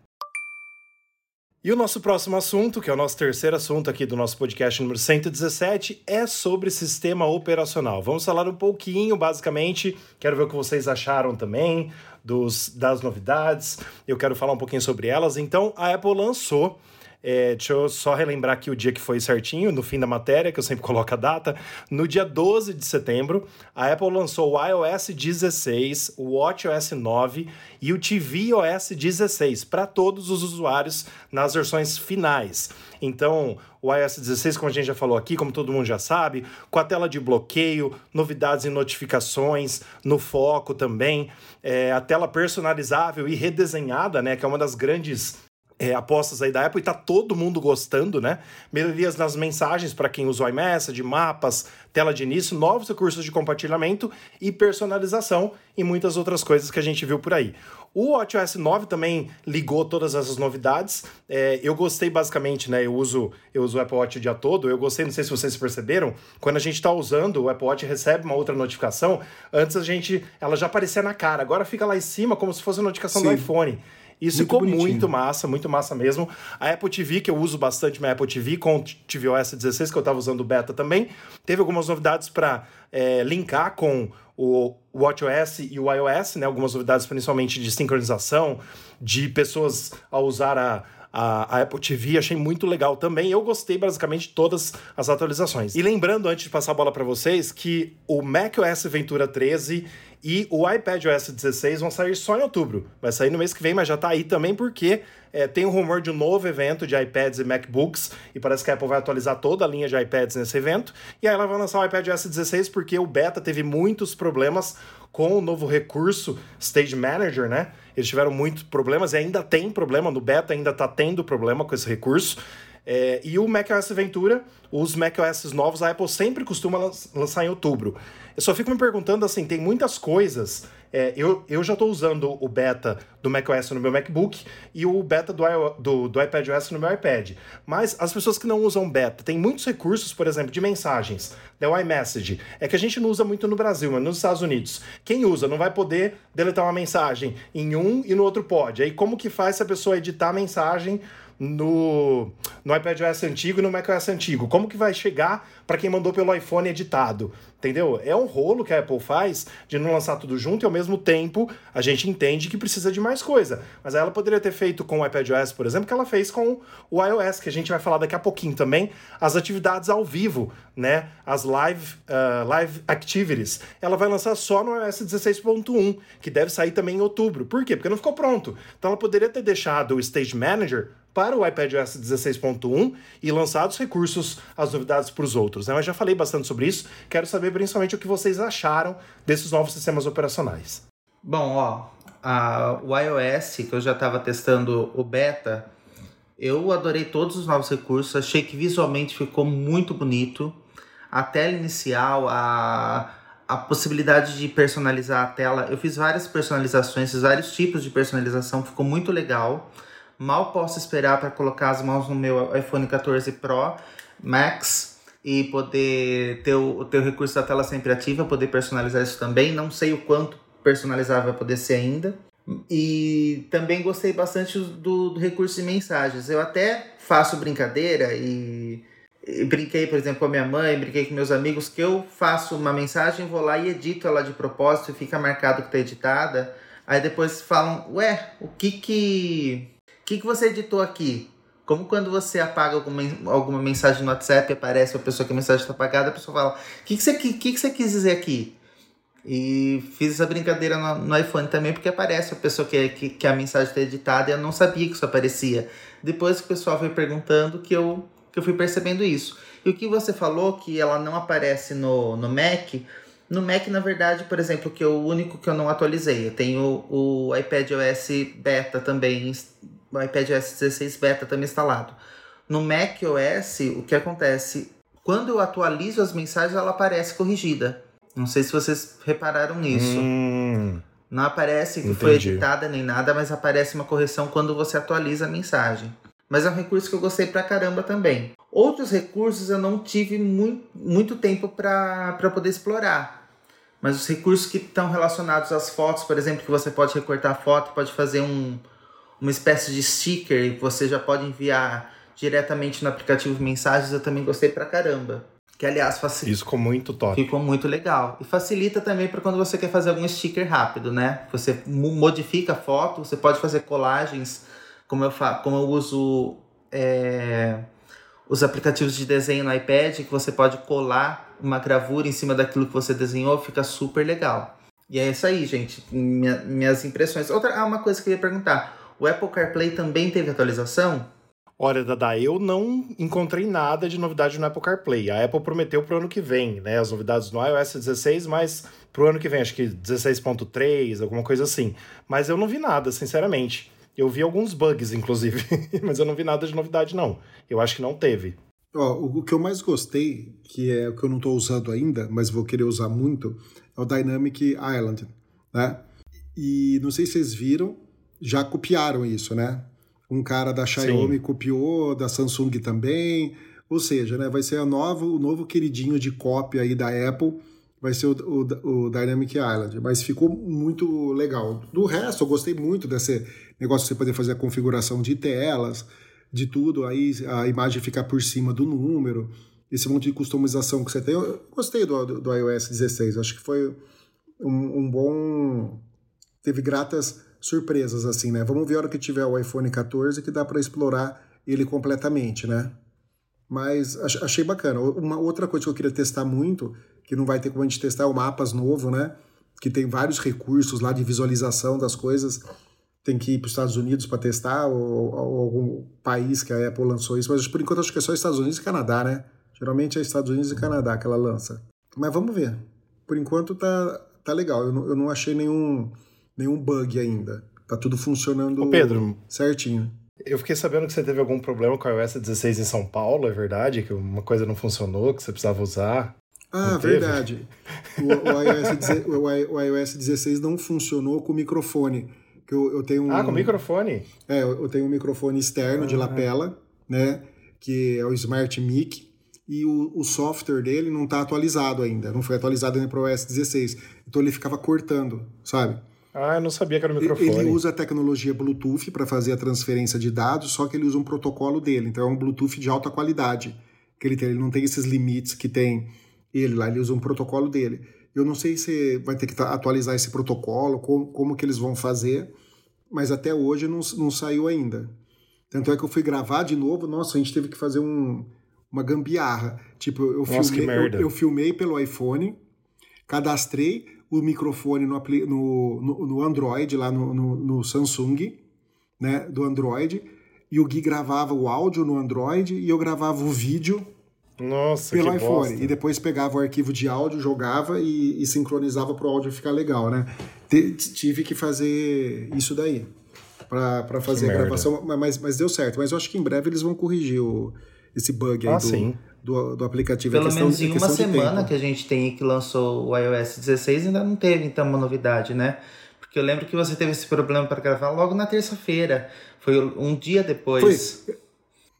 S1: E o nosso próximo assunto, que é o nosso terceiro assunto aqui do nosso podcast número 117, é sobre sistema operacional. Vamos falar um pouquinho, basicamente, quero ver o que vocês acharam também dos, das novidades, eu quero falar um pouquinho sobre elas. Então, a Apple lançou é, deixa eu só relembrar aqui o dia que foi certinho, no fim da matéria, que eu sempre *laughs* coloco a data. No dia 12 de setembro, a Apple lançou o iOS 16, o WatchOS 9 e o tvOS 16 para todos os usuários nas versões finais. Então, o iOS 16, como a gente já falou aqui, como todo mundo já sabe, com a tela de bloqueio, novidades e notificações, no foco também, é, a tela personalizável e redesenhada, né, que é uma das grandes é, apostas aí da Apple e tá todo mundo gostando, né? Melhorias nas mensagens para quem usa o iMessage, mapas, tela de início, novos recursos de compartilhamento e personalização e muitas outras coisas que a gente viu por aí. O WatchOS 9 também ligou todas essas novidades. É, eu gostei basicamente, né? Eu uso, eu uso o Apple Watch o dia todo. Eu gostei, não sei se vocês perceberam, quando a gente está usando, o Apple Watch recebe uma outra notificação. Antes a gente, ela já aparecia na cara, agora fica lá em cima como se fosse a notificação Sim. do iPhone. Isso muito ficou bonitinho. muito massa, muito massa mesmo. A Apple TV, que eu uso bastante minha Apple TV, com o tvOS 16, que eu estava usando beta também, teve algumas novidades para é, linkar com o WatchOS e o iOS, né? Algumas novidades principalmente de sincronização, de pessoas a usar a, a, a, Apple TV, achei muito legal também. Eu gostei basicamente de todas as atualizações. E lembrando, antes de passar a bola para vocês, que o macOS Ventura 13 e o iPad OS 16 vão sair só em outubro. Vai sair no mês que vem, mas já está aí também porque é, tem um rumor de um novo evento de iPads e MacBooks e parece que a Apple vai atualizar toda a linha de iPads nesse evento. E aí ela vai lançar o iPad OS 16 porque o beta teve muitos problemas com o novo recurso Stage Manager, né? Eles tiveram muitos problemas e ainda tem problema no beta, ainda está tendo problema com esse recurso. É, e o macOS Ventura, os macOS novos, a Apple sempre costuma lançar em outubro. Eu só fico me perguntando assim, tem muitas coisas. É, eu, eu já estou usando o beta do macOS no meu MacBook e o beta do, do, do iPadOS no meu iPad. Mas as pessoas que não usam beta, tem muitos recursos, por exemplo, de mensagens, né, iMessage. É que a gente não usa muito no Brasil, mas nos Estados Unidos. Quem usa não vai poder deletar uma mensagem em um e no outro pode. Aí como que faz se a pessoa editar a mensagem no, no iPadOS antigo e no macOS antigo? Como que vai chegar para quem mandou pelo iPhone editado? Entendeu? É um rolo que a Apple faz de não lançar tudo junto e ao mesmo tempo a gente entende que precisa de mais coisa. Mas ela poderia ter feito com o iPadOS, por exemplo, que ela fez com o iOS, que a gente vai falar daqui a pouquinho também, as atividades ao vivo, né? As live, uh, live activities. Ela vai lançar só no iOS 16.1, que deve sair também em outubro. Por quê? Porque não ficou pronto. Então ela poderia ter deixado o Stage Manager para o iPadOS 16.1 e lançado os recursos, as novidades para os outros. Né? Mas já falei bastante sobre isso, quero saber principalmente o que vocês acharam desses novos sistemas operacionais.
S3: Bom, ó, a, o iOS, que eu já estava testando o beta, eu adorei todos os novos recursos, achei que visualmente ficou muito bonito. A tela inicial, a, a possibilidade de personalizar a tela, eu fiz várias personalizações, fiz vários tipos de personalização, ficou muito legal. Mal posso esperar para colocar as mãos no meu iPhone 14 Pro Max e poder ter o, ter o recurso da tela sempre ativa, poder personalizar isso também. Não sei o quanto personalizar vai poder ser ainda. E também gostei bastante do, do recurso de mensagens. Eu até faço brincadeira e, e, brinquei, por exemplo, com a minha mãe, brinquei com meus amigos, que eu faço uma mensagem, vou lá e edito ela de propósito e fica marcado que está editada. Aí depois falam, ué, o que que que, que você editou aqui? Como quando você apaga alguma, alguma mensagem no WhatsApp, aparece a pessoa que a mensagem está apagada, a pessoa fala: O que, que, você, que, que você quis dizer aqui? E fiz essa brincadeira no, no, iPhone também, porque aparece a pessoa que, que, que a mensagem está editada e eu não sabia que isso aparecia. Depois que o pessoal foi perguntando que eu, que eu fui percebendo isso. E o que você falou, que ela não aparece no, no Mac, no Mac, na verdade, por exemplo, que é o único que eu não atualizei. Eu tenho o iPad OS Beta também, o iPad OS 16 Beta também instalado. No Mac OS, o que acontece? Quando eu atualizo as mensagens, ela aparece corrigida. Não sei se vocês repararam nisso.
S1: Hum,
S3: Não aparece que foi editada nem nada, mas aparece uma correção quando você atualiza a mensagem. Mas é um recurso que eu gostei pra caramba também. Outros recursos eu não tive muito, muito tempo para poder explorar. Mas os recursos que estão relacionados às fotos, por exemplo, que você pode recortar a foto, pode fazer um, uma espécie de sticker e você já pode enviar diretamente no aplicativo Mensagens, eu também gostei pra caramba. Que aliás facilita.
S1: Isso ficou muito top.
S3: Ficou muito legal. E facilita também para quando você quer fazer algum sticker rápido, né? Você modifica a foto, você pode fazer colagens, como eu, fa como eu uso é, os aplicativos de desenho no iPad, que você pode colar uma gravura em cima daquilo que você desenhou, fica super legal. E é isso aí, gente. Minha, minhas impressões. Outra ah, uma coisa que eu ia perguntar: o Apple CarPlay também teve atualização?
S1: Olha, Dada, eu não encontrei nada de novidade no Apple CarPlay. A Apple prometeu pro ano que vem, né? As novidades no iOS 16, mas pro ano que vem, acho que 16.3, alguma coisa assim. Mas eu não vi nada, sinceramente. Eu vi alguns bugs, inclusive, *laughs* mas eu não vi nada de novidade, não. Eu acho que não teve.
S2: Ó, o que eu mais gostei, que é o que eu não estou usando ainda, mas vou querer usar muito, é o Dynamic Island, né? E não sei se vocês viram, já copiaram isso, né? Um cara da Xiaomi Sim. copiou, da Samsung também. Ou seja, né, vai ser a nova, o novo queridinho de cópia aí da Apple, vai ser o, o, o, Dynamic Island. Mas ficou muito legal. Do resto, eu gostei muito desse negócio de você poder fazer a configuração de telas, de tudo, aí a imagem ficar por cima do número, esse monte de customização que você tem. Eu gostei do, do, do iOS 16, acho que foi um, um bom. Teve gratas surpresas, assim, né? Vamos ver a hora que tiver o iPhone 14 que dá para explorar ele completamente, né? Mas achei bacana. Uma outra coisa que eu queria testar muito, que não vai ter como a gente testar, é o Mapas novo, né? Que tem vários recursos lá de visualização das coisas. Tem que ir para os Estados Unidos para testar, ou, ou, algum país que a Apple lançou isso. Mas por enquanto acho que é só Estados Unidos e Canadá, né? Geralmente é Estados Unidos e Canadá que ela lança. Mas vamos ver. Por enquanto tá, tá legal. Eu não, eu não achei nenhum nenhum bug ainda. Tá tudo funcionando
S1: Ô Pedro,
S2: certinho.
S1: Eu fiquei sabendo que você teve algum problema com a iOS 16 em São Paulo, é verdade? Que uma coisa não funcionou, que você precisava usar?
S2: Ah, verdade. O, o, *laughs* iOS, o, o, iOS 16 não funcionou com o microfone. Que eu, eu tenho um,
S1: ah, com microfone?
S2: É, eu tenho um microfone externo ah. de lapela, né? Que é o Smart Mic. E o, o software dele não está atualizado ainda. Não foi atualizado ainda para o iOS 16. Então ele ficava cortando, sabe?
S1: Ah, eu não sabia que era o microfone.
S2: Ele usa a tecnologia Bluetooth para fazer a transferência de dados, só que ele usa um protocolo dele. Então é um Bluetooth de alta qualidade que ele tem. Ele não tem esses limites que tem ele lá, ele usa um protocolo dele. Eu não sei se vai ter que atualizar esse protocolo, como, como que eles vão fazer, mas até hoje não, não saiu ainda. Tanto é que eu fui gravar de novo, nossa, a gente teve que fazer um, uma gambiarra. Tipo, eu, nossa, filmei, eu, eu filmei pelo iPhone, cadastrei, o microfone no, no, no, Android, lá no, no, no, Samsung, né, do Android, e o Gui gravava o áudio no Android e eu gravava o vídeo
S1: Nossa,
S2: pelo
S1: iPhone.
S2: Bosta. E depois pegava o arquivo de áudio, jogava e, e sincronizava para o áudio ficar legal, né? T tive que fazer isso daí para fazer a gravação, mas, mas deu certo. Mas eu acho que em breve eles vão corrigir o, esse bug aí
S1: ah,
S2: do,
S1: sim
S2: do, do aplicativo.
S3: É Pelo questão, menos em uma semana que a gente tem que lançou o iOS 16, ainda não teve então uma novidade, né? Porque eu lembro que você teve esse problema para gravar logo na terça-feira. Foi um dia depois.
S2: Foi.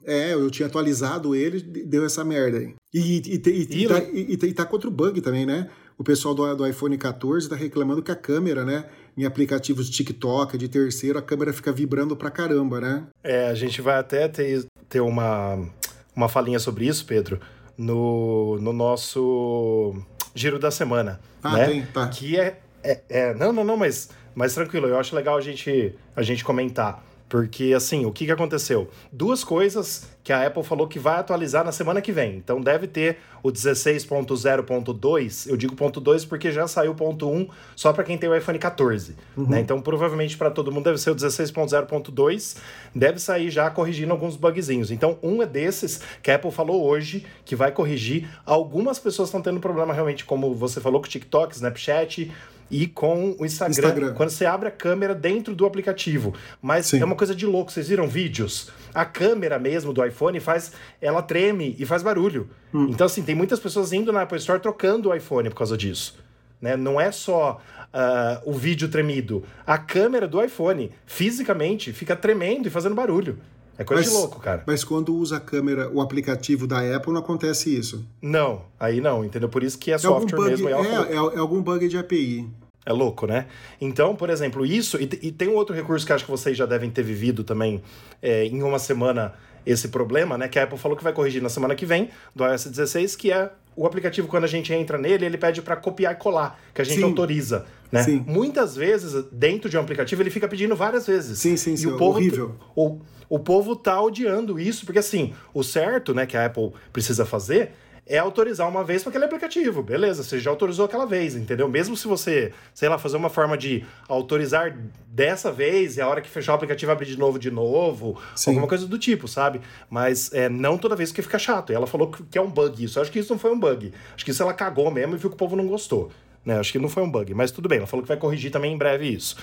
S2: É, eu tinha atualizado ele, deu essa merda aí. E, e, e, e, tá, e, e tá com outro bug também, né? O pessoal do, do iPhone 14 tá reclamando que a câmera, né? Em aplicativos de TikTok, de terceiro, a câmera fica vibrando pra caramba, né?
S1: É, a gente vai até ter, ter uma uma falinha sobre isso, Pedro, no, no nosso giro da semana.
S2: Ah,
S1: né?
S2: tem, tá.
S1: Que é, é, é, Não, não, não, mas, mas tranquilo, eu acho legal a gente, a gente comentar. Porque, assim, o que, que aconteceu? Duas coisas que a Apple falou que vai atualizar na semana que vem. Então deve ter o 16.0.2. Eu digo ponto 2 porque já saiu ponto 1 só para quem tem o iPhone 14. Uhum. Né? Então provavelmente para todo mundo deve ser o 16.0.2. Deve sair já corrigindo alguns bugzinhos. Então um é desses que a Apple falou hoje que vai corrigir. Algumas pessoas estão tendo problema realmente, como você falou com o TikTok, Snapchat, e com o Instagram, Instagram, quando você abre a câmera dentro do aplicativo. Mas Sim. é uma coisa de louco. Vocês viram vídeos? A câmera mesmo do iPhone faz. Ela treme e faz barulho. Hum. Então, assim, tem muitas pessoas indo na Apple Store trocando o iPhone por causa disso. Né? Não é só uh, o vídeo tremido. A câmera do iPhone, fisicamente, fica tremendo e fazendo barulho. É coisa
S2: mas,
S1: de louco, cara.
S2: Mas quando usa a câmera, o aplicativo da Apple, não acontece isso.
S1: Não, aí não, entendeu? Por isso que é, é software
S2: bug,
S1: mesmo.
S2: É, é, é, algum bug de API.
S1: É louco, né? Então, por exemplo, isso. E, e, tem um outro recurso que acho que vocês já devem ter vivido também é, em uma semana esse problema, né? Que a Apple falou que vai corrigir na semana que vem, do iOS 16, que é o aplicativo, quando a gente entra nele, ele pede para copiar e colar, que a gente sim. autoriza. Né? Sim. Muitas vezes, dentro de um aplicativo, ele fica pedindo várias vezes.
S2: Sim, sim, sim. E o povo, horrível.
S1: O, o povo tá odiando isso, porque assim, o certo, né, que a Apple precisa fazer é autorizar uma vez para aquele aplicativo. Beleza, você já autorizou aquela vez, entendeu? Mesmo se você, sei lá, fazer uma forma de autorizar dessa vez e a hora que fechar o aplicativo abrir de novo, de novo, Sim. alguma coisa do tipo, sabe? Mas é, não toda vez que fica chato. E ela falou que é um bug isso. Eu acho que isso não foi um bug. Acho que isso ela cagou mesmo e viu que o povo não gostou. Né? Acho que não foi um bug, mas tudo bem. Ela falou que vai corrigir também em breve isso.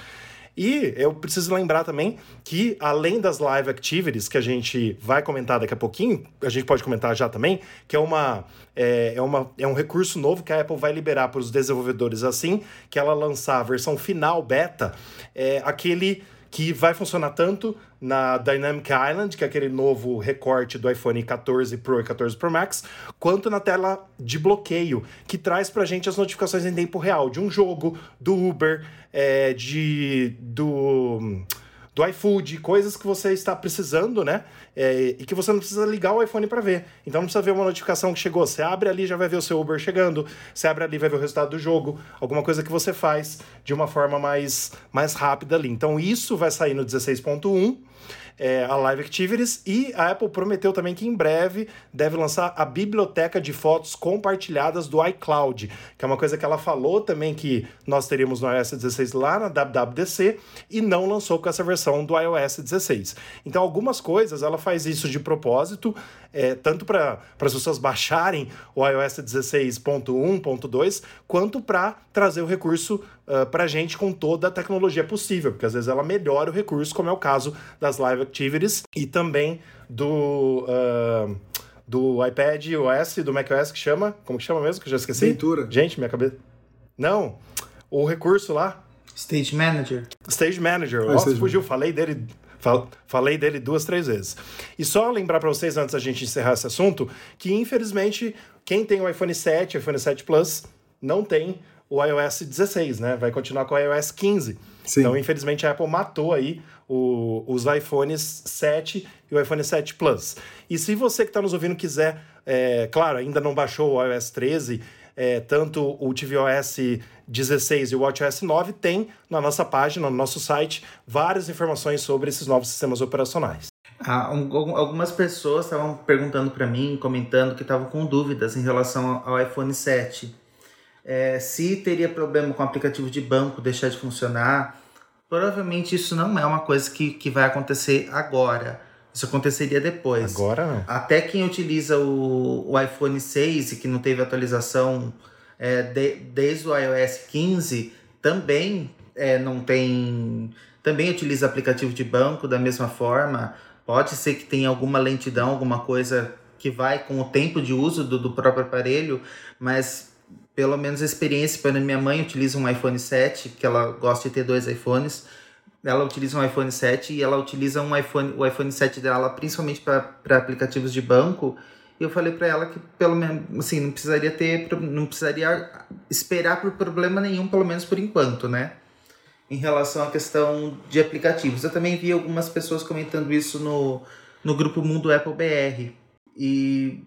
S1: E eu preciso lembrar também que, além das live activities, que a gente vai comentar daqui a pouquinho, a gente pode comentar já também, que é, uma, é, é, uma, é um recurso novo que a Apple vai liberar para os desenvolvedores assim que ela lançar a versão final beta, é aquele que vai funcionar tanto na Dynamic Island, que é aquele novo recorte do iPhone 14 Pro e 14 Pro Max, quanto na tela de bloqueio, que traz pra gente as notificações em tempo real de um jogo, do Uber, é, de do do iFood, coisas que você está precisando, né? É, e que você não precisa ligar o iPhone para ver. Então não precisa ver uma notificação que chegou. Você abre ali, já vai ver o seu Uber chegando. Você abre ali, vai ver o resultado do jogo. Alguma coisa que você faz de uma forma mais, mais rápida ali. Então isso vai sair no 16.1 é, a Live Activities e a Apple prometeu também que em breve deve lançar a biblioteca de fotos compartilhadas do iCloud, que é uma coisa que ela falou também que nós teríamos no iOS 16 lá na WWDC e não lançou com essa versão do iOS 16. Então, algumas coisas ela faz isso de propósito, é, tanto para as pessoas baixarem o iOS 16.1.2, quanto para trazer o recurso uh, para a gente com toda a tecnologia possível, porque às vezes ela melhora o recurso, como é o caso das Live Activities e também do. Uh, do iPad OS, do macOS, que chama. Como que chama mesmo? Que eu já esqueci.
S2: Ventura.
S1: Gente, minha cabeça. Não, o recurso lá.
S3: Stage Manager.
S1: Stage Manager. Nossa, fugiu, falei dele Falei dele duas, três vezes. E só lembrar para vocês, antes da gente encerrar esse assunto, que infelizmente quem tem o iPhone 7, iPhone 7 Plus, não tem o iOS 16, né? Vai continuar com o iOS 15. Sim. Então, infelizmente, a Apple matou aí o, os iPhones 7 e o iPhone 7 Plus. E se você que está nos ouvindo quiser, é, claro, ainda não baixou o iOS 13 é, tanto o tvOS 16 e o WatchOS 9, tem na nossa página, no nosso site, várias informações sobre esses novos sistemas operacionais.
S3: Ah, um, algumas pessoas estavam perguntando para mim, comentando que estavam com dúvidas em relação ao iPhone 7. É, se teria problema com o aplicativo de banco deixar de funcionar. Provavelmente isso não é uma coisa que, que vai acontecer agora isso aconteceria depois.
S1: Agora não.
S3: Até quem utiliza o, o iPhone 6 e que não teve atualização é, de, desde o iOS 15 também é, não tem. Também utiliza aplicativo de banco da mesma forma. Pode ser que tenha alguma lentidão, alguma coisa que vai com o tempo de uso do, do próprio aparelho, mas pelo menos a experiência, para minha mãe utiliza um iPhone 7, que ela gosta de ter dois iPhones ela utiliza um iPhone 7 e ela utiliza um iPhone, o iPhone 7 dela principalmente para aplicativos de banco. E eu falei para ela que pelo menos assim, não precisaria ter não precisaria esperar por problema nenhum, pelo menos por enquanto, né? Em relação à questão de aplicativos. Eu também vi algumas pessoas comentando isso no, no grupo Mundo Apple BR. E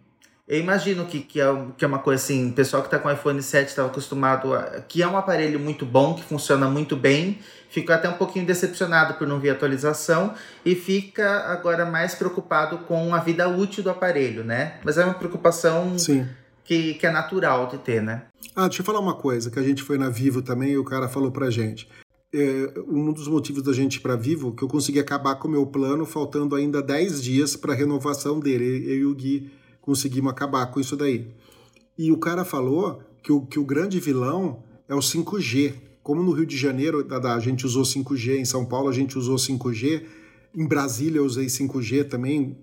S3: Eu imagino que, que, é, que é uma coisa assim, o pessoal que está com o iPhone 7 estava acostumado a. que é um aparelho muito bom, que funciona muito bem, fica até um pouquinho decepcionado por não ver atualização e fica agora mais preocupado com a vida útil do aparelho, né? Mas é uma preocupação
S2: Sim.
S3: Que, que é natural de ter, né?
S2: Ah, deixa eu falar uma coisa, que a gente foi na Vivo também e o cara falou pra gente. É, um dos motivos da gente ir pra Vivo, que eu consegui acabar com o meu plano faltando ainda 10 dias para renovação dele. Eu e o Gui conseguimos acabar com isso daí. E o cara falou que o, que o grande vilão é o 5G. Como no Rio de Janeiro a gente usou 5G, em São Paulo a gente usou 5G, em Brasília eu usei 5G também.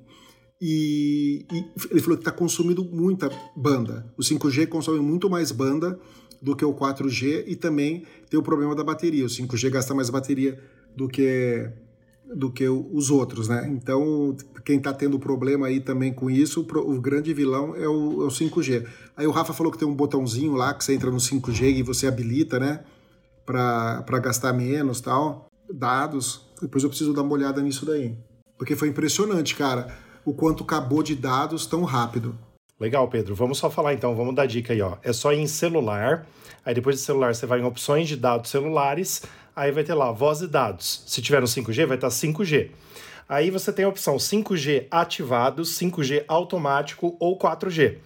S2: E, e ele falou que está consumindo muita banda. O 5G consome muito mais banda do que o 4G e também tem o problema da bateria. O 5G gasta mais bateria do que do que os outros, né? Então, quem está tendo problema aí também com isso, o grande vilão é o, é o 5G. Aí o Rafa falou que tem um botãozinho lá que você entra no 5G e você habilita, né? Para gastar menos tal. Dados. Depois eu preciso dar uma olhada nisso daí. Porque foi impressionante, cara, o quanto acabou de dados tão rápido.
S1: Legal, Pedro. Vamos só falar então, vamos dar dica aí, ó. É só ir em celular. Aí depois de celular você vai em opções de dados celulares aí vai ter lá voz e dados. Se tiver no 5G, vai estar 5G. Aí você tem a opção 5G ativado, 5G automático ou 4G.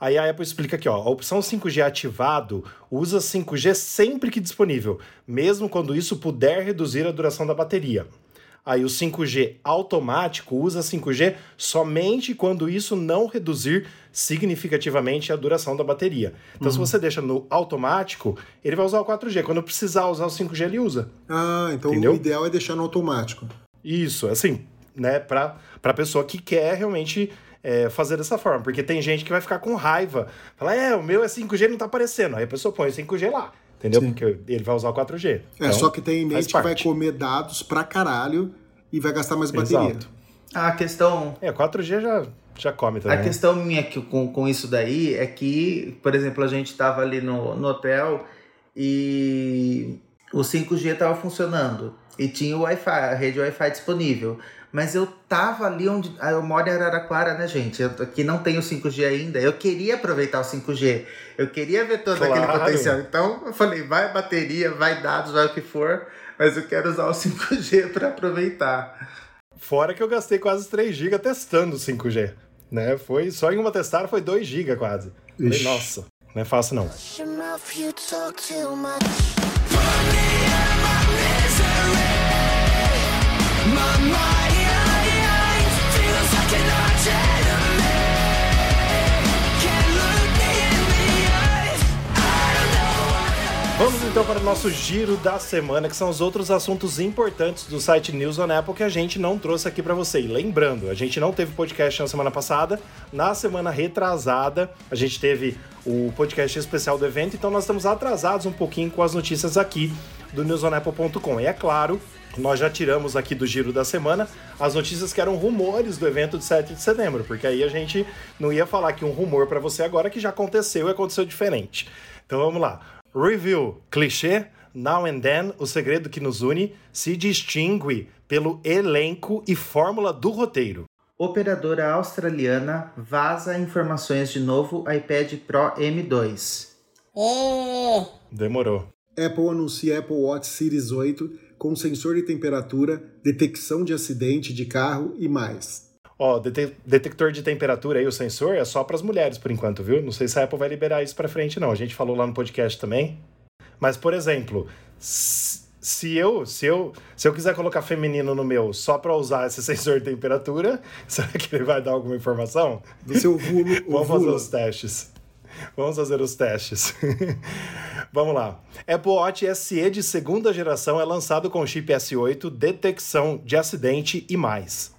S1: Aí a Apple explica aqui, ó, a opção 5G ativado usa 5G sempre que disponível, mesmo quando isso puder reduzir a duração da bateria. Aí o 5G automático usa 5G somente quando isso não reduzir significativamente a duração da bateria. Então, uhum. se você deixa no automático, ele vai usar o 4G. Quando precisar usar o 5G, ele usa.
S2: Ah, então Entendeu? o ideal é deixar no automático.
S1: Isso, assim, né, para a pessoa que quer realmente é, fazer dessa forma. Porque tem gente que vai ficar com raiva. Fala, é, o meu é 5G não tá aparecendo. Aí a pessoa põe o 5G lá. Entendeu? Sim. Porque ele vai usar o 4G.
S2: É, então, só que tem em mente que vai comer dados pra caralho e vai gastar mais bateria. Exato.
S3: A questão.
S1: É, 4G já, já come também.
S3: A questão minha que, com, com isso daí é que, por exemplo, a gente estava ali no, no hotel e o 5G estava funcionando e tinha o Wi-Fi, a rede Wi-Fi disponível. Mas eu tava ali onde. Eu moro em Araraquara, né, gente? Eu, aqui não tem o 5G ainda. Eu queria aproveitar o 5G. Eu queria ver todo claro. aquele potencial. Então eu falei, vai bateria, vai dados, vai o que for, mas eu quero usar o 5G *laughs* para aproveitar.
S1: Fora que eu gastei quase 3 GB testando o 5G. Né? Foi, só em uma testada foi 2 GB quase. Falei, nossa, não é fácil não. Vamos então para o nosso giro da semana, que são os outros assuntos importantes do site News on Apple que a gente não trouxe aqui para você. E lembrando, a gente não teve podcast na semana passada, na semana retrasada a gente teve o podcast especial do evento, então nós estamos atrasados um pouquinho com as notícias aqui do newsonapple.com. E é claro, nós já tiramos aqui do giro da semana as notícias que eram rumores do evento de 7 de setembro, porque aí a gente não ia falar aqui um rumor para você agora que já aconteceu e aconteceu diferente. Então vamos lá. Review, clichê, Now and Then, o segredo que nos une, se distingue pelo elenco e fórmula do roteiro.
S3: Operadora australiana vaza informações de novo iPad Pro M2.
S1: É. Demorou.
S2: Apple anuncia Apple Watch Series 8 com sensor de temperatura, detecção de acidente de carro e mais.
S1: Ó, detector de temperatura aí, o sensor, é só para as mulheres por enquanto, viu? Não sei se a Apple vai liberar isso para frente, não. A gente falou lá no podcast também. Mas, por exemplo, se eu, se eu, se eu quiser colocar feminino no meu só para usar esse *laughs* sensor de temperatura, *laughs* será que ele vai dar alguma informação?
S2: Do seu *laughs* vulo.
S1: Vamos fazer os testes. Vamos fazer os testes. *laughs* Vamos lá. Apple Watch SE de segunda geração é lançado com chip S8, detecção de acidente e mais.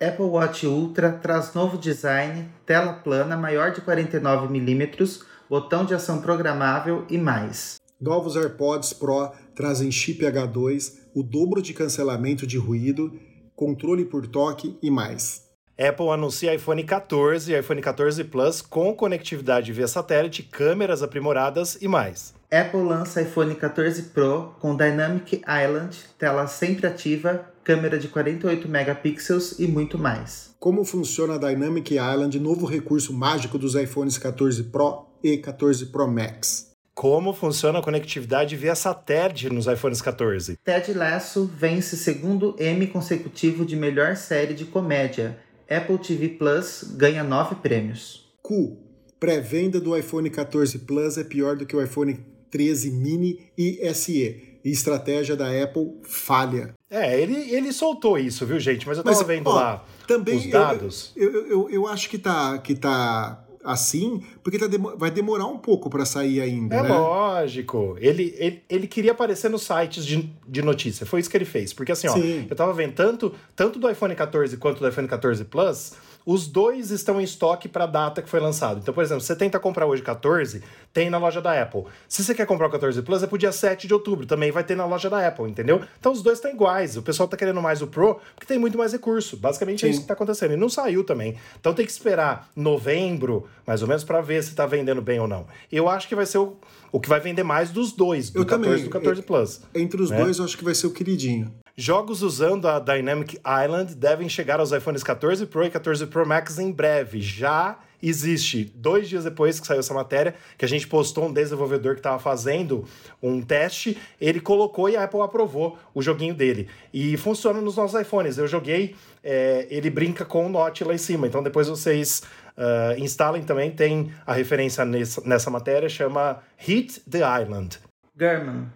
S3: Apple Watch Ultra traz novo design, tela plana maior de 49mm, botão de ação programável e mais.
S2: Novos AirPods Pro trazem chip H2, o dobro de cancelamento de ruído, controle por toque e mais.
S1: Apple anuncia iPhone 14 e iPhone 14 Plus com conectividade via satélite, câmeras aprimoradas e mais.
S3: Apple lança iPhone 14 Pro com Dynamic Island, tela sempre ativa, câmera de 48 megapixels e muito mais.
S2: Como funciona a Dynamic Island, novo recurso mágico dos iPhones 14 Pro e 14 Pro Max?
S1: Como funciona a conectividade via satélite nos iPhones 14?
S3: Ted Lasso vence segundo M consecutivo de melhor série de comédia. Apple TV Plus ganha nove prêmios.
S2: Q. Pré-venda do iPhone 14 Plus é pior do que o iPhone 13 mini e SE. E estratégia da Apple falha.
S1: É, ele, ele soltou isso, viu, gente? Mas eu tava Mas, vendo ó, lá também os dados.
S2: Eu, eu, eu, eu, acho que tá, que tá assim, porque tá vai demorar um pouco para sair ainda.
S1: É
S2: né?
S1: lógico. Ele, ele, ele queria aparecer nos sites de, de notícia. Foi isso que ele fez. Porque assim, ó, eu tava vendo tanto, tanto do iPhone 14 quanto do iPhone 14 Plus os dois estão em estoque para a data que foi lançado. Então, por exemplo, você tenta comprar hoje 14, tem na loja da Apple. Se você quer comprar o 14 Plus, é pro dia 7 de outubro, também vai ter na loja da Apple, entendeu? Então os dois estão iguais. O pessoal tá querendo mais o Pro porque tem muito mais recurso. Basicamente Sim. é isso que tá acontecendo. E não saiu também. Então tem que esperar novembro, mais ou menos, para ver se tá vendendo bem ou não. Eu acho que vai ser o, o que vai vender mais dos dois, do eu 14 também. e do 14 Plus.
S2: Entre os né? dois, eu acho que vai ser o queridinho.
S1: Jogos usando a Dynamic Island devem chegar aos iPhones 14 Pro e 14 Pro Max em breve. Já existe, dois dias depois que saiu essa matéria, que a gente postou um desenvolvedor que estava fazendo um teste, ele colocou e a Apple aprovou o joguinho dele. E funciona nos nossos iPhones. Eu joguei, é, ele brinca com o Note lá em cima. Então depois vocês uh, instalem também, tem a referência nessa, nessa matéria, chama Hit the Island.
S3: German,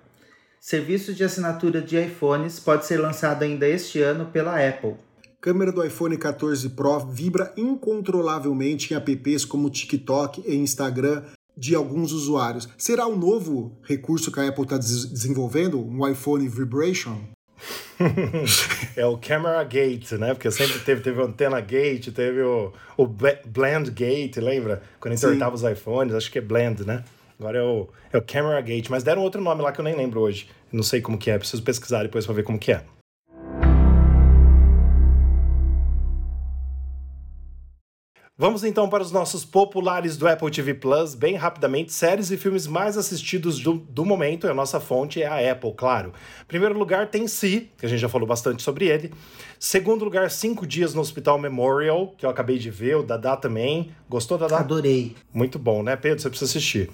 S3: Serviço de assinatura de iPhones pode ser lançado ainda este ano pela Apple.
S2: Câmera do iPhone 14 Pro vibra incontrolavelmente em apps como TikTok e Instagram de alguns usuários. Será o um novo recurso que a Apple está desenvolvendo, um iPhone Vibration? *laughs*
S1: é o Camera Gate, né? Porque sempre teve, teve o Antena Gate, teve o, o Blend Gate, lembra? Quando entortava os iPhones, acho que é Blend, né? Agora é o, é o Camera Gate, mas deram outro nome lá que eu nem lembro hoje. Não sei como que é, preciso pesquisar depois para ver como que é. Vamos então para os nossos populares do Apple TV Plus, bem rapidamente, séries e filmes mais assistidos do, do momento, e a nossa fonte é a Apple, claro. Primeiro lugar tem Si, que a gente já falou bastante sobre ele. Segundo lugar, Cinco Dias no Hospital Memorial, que eu acabei de ver, o Dadá também. Gostou, Dadá?
S3: Adorei.
S1: Muito bom, né, Pedro? Você precisa assistir.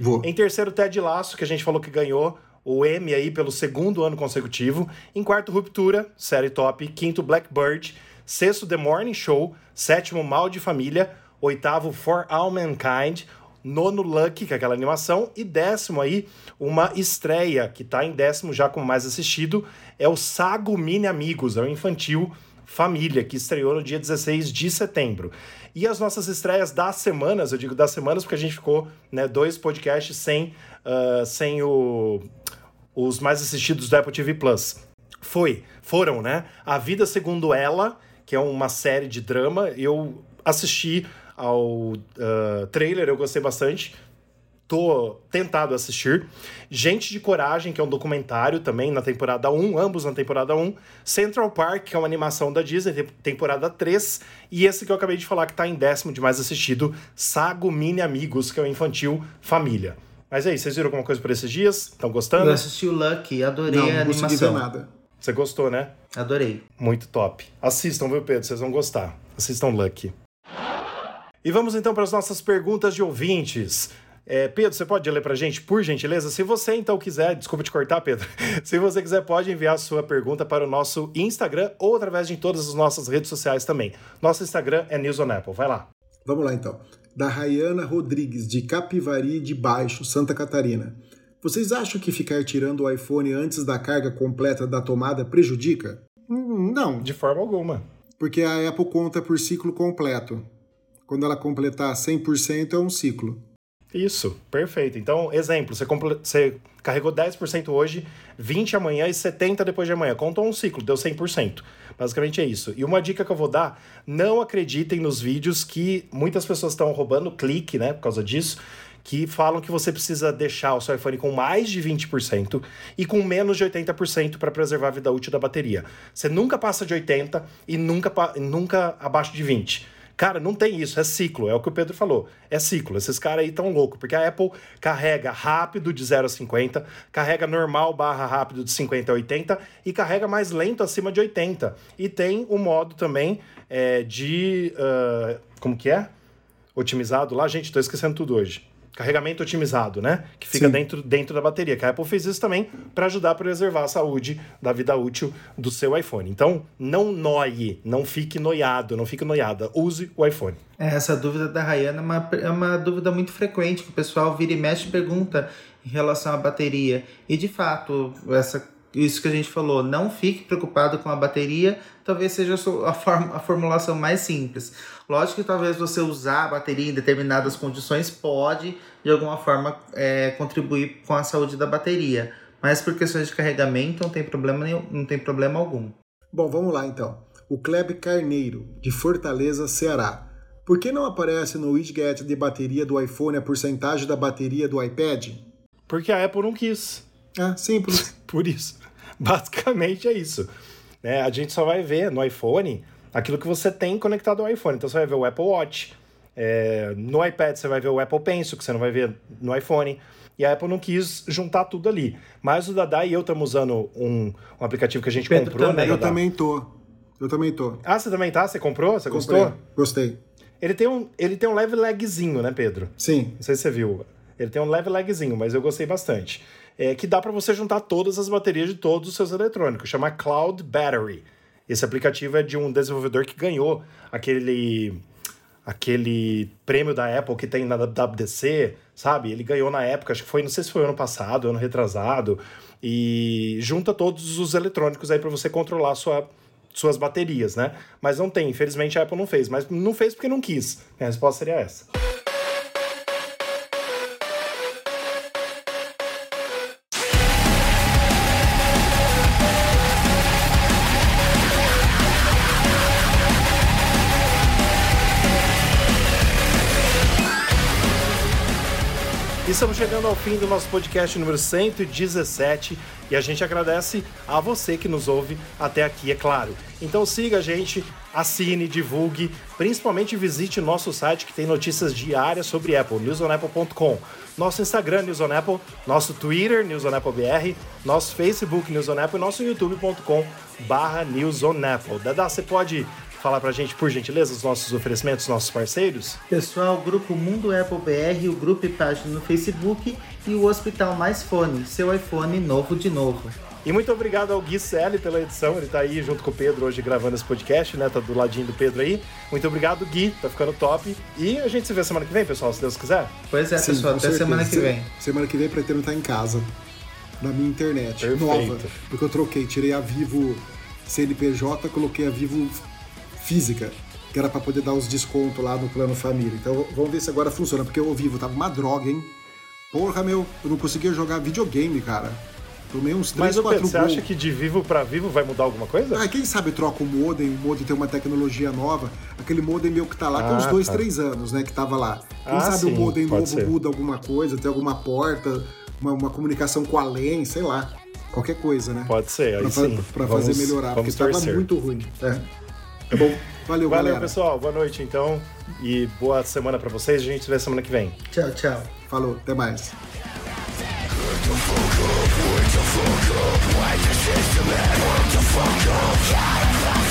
S2: Vou.
S1: Em terceiro, Ted Laço, que a gente falou que ganhou o M aí pelo segundo ano consecutivo. Em quarto, Ruptura, série top. Quinto, Blackbird. Sexto, The Morning Show. Sétimo, Mal de Família. Oitavo, For All Mankind. Nono, Lucky, que é aquela animação. E décimo aí, uma estreia, que tá em décimo já como mais assistido, é o Sago Mini Amigos, é o infantil Família, que estreou no dia 16 de setembro. E as nossas estreias das semanas, eu digo das semanas porque a gente ficou né, dois podcasts sem, uh, sem o, os mais assistidos do Apple TV Plus. Foi, foram, né? A Vida Segundo Ela, que é uma série de drama. Eu assisti ao uh, trailer, eu gostei bastante tô tentado a assistir. Gente de Coragem, que é um documentário também na temporada 1, ambos na temporada 1. Central Park, que é uma animação da Disney, temporada 3. E esse que eu acabei de falar, que tá em décimo de mais assistido, Sago Mini Amigos, que é o infantil Família. Mas aí, vocês viram alguma coisa por esses dias? Estão gostando?
S3: Eu assisti o Lucky, adorei
S2: não,
S3: a
S2: não
S3: animação.
S2: Não nada.
S1: Você gostou, né?
S3: Adorei.
S1: Muito top. Assistam, viu, Pedro? Vocês vão gostar. Assistam Lucky. E vamos então para as nossas perguntas de ouvintes. É, Pedro, você pode ler para a gente, por gentileza? Se você então quiser, desculpa te cortar, Pedro. *laughs* Se você quiser, pode enviar a sua pergunta para o nosso Instagram ou através de todas as nossas redes sociais também. Nosso Instagram é News on Apple. Vai lá.
S2: Vamos lá então. Da Rayana Rodrigues, de Capivari de Baixo, Santa Catarina. Vocês acham que ficar tirando o iPhone antes da carga completa da tomada prejudica?
S1: Hum, não. De forma alguma.
S2: Porque a Apple conta por ciclo completo. Quando ela completar 100% é um ciclo.
S1: Isso, perfeito. Então, exemplo, você, você carregou 10% hoje, 20% amanhã e 70% depois de amanhã. Contou um ciclo, deu 100%. Basicamente é isso. E uma dica que eu vou dar, não acreditem nos vídeos que muitas pessoas estão roubando clique, né, por causa disso, que falam que você precisa deixar o seu iPhone com mais de 20% e com menos de 80% para preservar a vida útil da bateria. Você nunca passa de 80 e nunca, nunca abaixo de 20. Cara, não tem isso, é ciclo, é o que o Pedro falou. É ciclo. Esses caras aí tão loucos, porque a Apple carrega rápido de 0 a 50, carrega normal barra rápido de 50 a 80 e carrega mais lento acima de 80. E tem o modo também é, de. Uh, como que é? Otimizado lá, gente, tô esquecendo tudo hoje carregamento otimizado, né? Que fica dentro, dentro da bateria. Que a Apple fez isso também para ajudar a preservar a saúde da vida útil do seu iPhone. Então, não noie, não fique noiado, não fique noiada. Use o iPhone.
S3: É, essa dúvida da Rayana é uma, é uma dúvida muito frequente, que o pessoal vira e mexe e pergunta em relação à bateria. E de fato, essa isso que a gente falou, não fique preocupado com a bateria, talvez seja a, form a formulação mais simples. Lógico que talvez você usar a bateria em determinadas condições pode, de alguma forma, é, contribuir com a saúde da bateria. Mas por questões de carregamento não tem problema, nenhum, não tem problema algum.
S2: Bom, vamos lá então. O Kleb Carneiro, de Fortaleza, Ceará. Por que não aparece no widget de bateria do iPhone a porcentagem da bateria do iPad?
S1: Porque a Apple não quis.
S2: É, simples. *laughs*
S1: Por isso. *laughs* Basicamente é isso. É, a gente só vai ver no iPhone aquilo que você tem conectado ao iPhone. Então você vai ver o Apple Watch. É, no iPad você vai ver o Apple Pencil, que você não vai ver no iPhone. E a Apple não quis juntar tudo ali. Mas o Dada e eu estamos usando um, um aplicativo que a gente Pedro comprou,
S2: também.
S1: né?
S2: Eu também tô. Eu também tô.
S1: Ah, você também tá? Você comprou? Você Comprei. gostou?
S2: Gostei.
S1: Ele tem, um, ele tem um leve lagzinho, né, Pedro?
S2: Sim.
S1: Não sei se você viu. Ele tem um leve lagzinho, mas eu gostei bastante é, que dá para você juntar todas as baterias de todos os seus eletrônicos, chama Cloud Battery. Esse aplicativo é de um desenvolvedor que ganhou aquele aquele prêmio da Apple que tem na WWDC, sabe? Ele ganhou na época, acho que foi, não sei se foi ano passado, ano retrasado, e junta todos os eletrônicos aí para você controlar sua, suas baterias, né? Mas não tem, infelizmente a Apple não fez, mas não fez porque não quis. A resposta seria essa. Estamos chegando ao fim do nosso podcast número 117 e a gente agradece a você que nos ouve até aqui, é claro. Então siga a gente, assine, divulgue, principalmente visite nosso site que tem notícias diárias sobre Apple, newsonapple.com. Nosso Instagram, News on Apple, nosso Twitter, News on Apple BR, nosso Facebook, News on Apple e nosso youtube.com barra News on Apple. Dada, você pode falar pra gente, por gentileza, os nossos oferecimentos, nossos parceiros?
S3: Pessoal, o grupo Mundo Apple BR, o grupo e página no Facebook e o Hospital Mais Fone, seu iPhone novo de novo.
S1: E muito obrigado ao Gui Selle pela edição, ele tá aí junto com o Pedro hoje gravando esse podcast, né? Tá do ladinho do Pedro aí. Muito obrigado, Gui, tá ficando top. E a gente se vê semana que vem, pessoal, se Deus quiser.
S3: Pois é, Sim, pessoal, até certeza. semana que vem.
S2: Semana que vem pretendo estar em casa, na minha internet, Perfeito. nova. Porque eu troquei, tirei a Vivo CNPJ, coloquei a Vivo física, que era para poder dar os descontos lá no plano família. Então vamos ver se agora funciona, porque o Vivo tava uma droga, hein? Porra, meu, eu não conseguia jogar videogame, cara. Tomei uns 3,
S1: Mas, 4 Pedro, você acha que de vivo para vivo vai mudar alguma coisa?
S2: Ah, quem sabe troca o modem, o modem tem uma tecnologia nova. Aquele modem meu que tá lá, ah, tem uns 2, 3 tá. anos, né, que tava lá. Quem ah, sabe sim, o modem novo ser. muda alguma coisa, tem alguma porta, uma, uma comunicação com além, sei lá. Qualquer coisa, né?
S1: Pode ser, aí
S2: pra,
S1: sim.
S2: Pra, pra fazer melhorar, porque torcer. tava muito ruim. É. Tá bom. Valeu,
S1: Valeu, galera. pessoal. Boa noite, então. E boa semana para vocês. A gente se vê semana que vem.
S3: Tchau, tchau.
S2: Falou, até mais.
S4: until I die. King Slayer, destroying castles.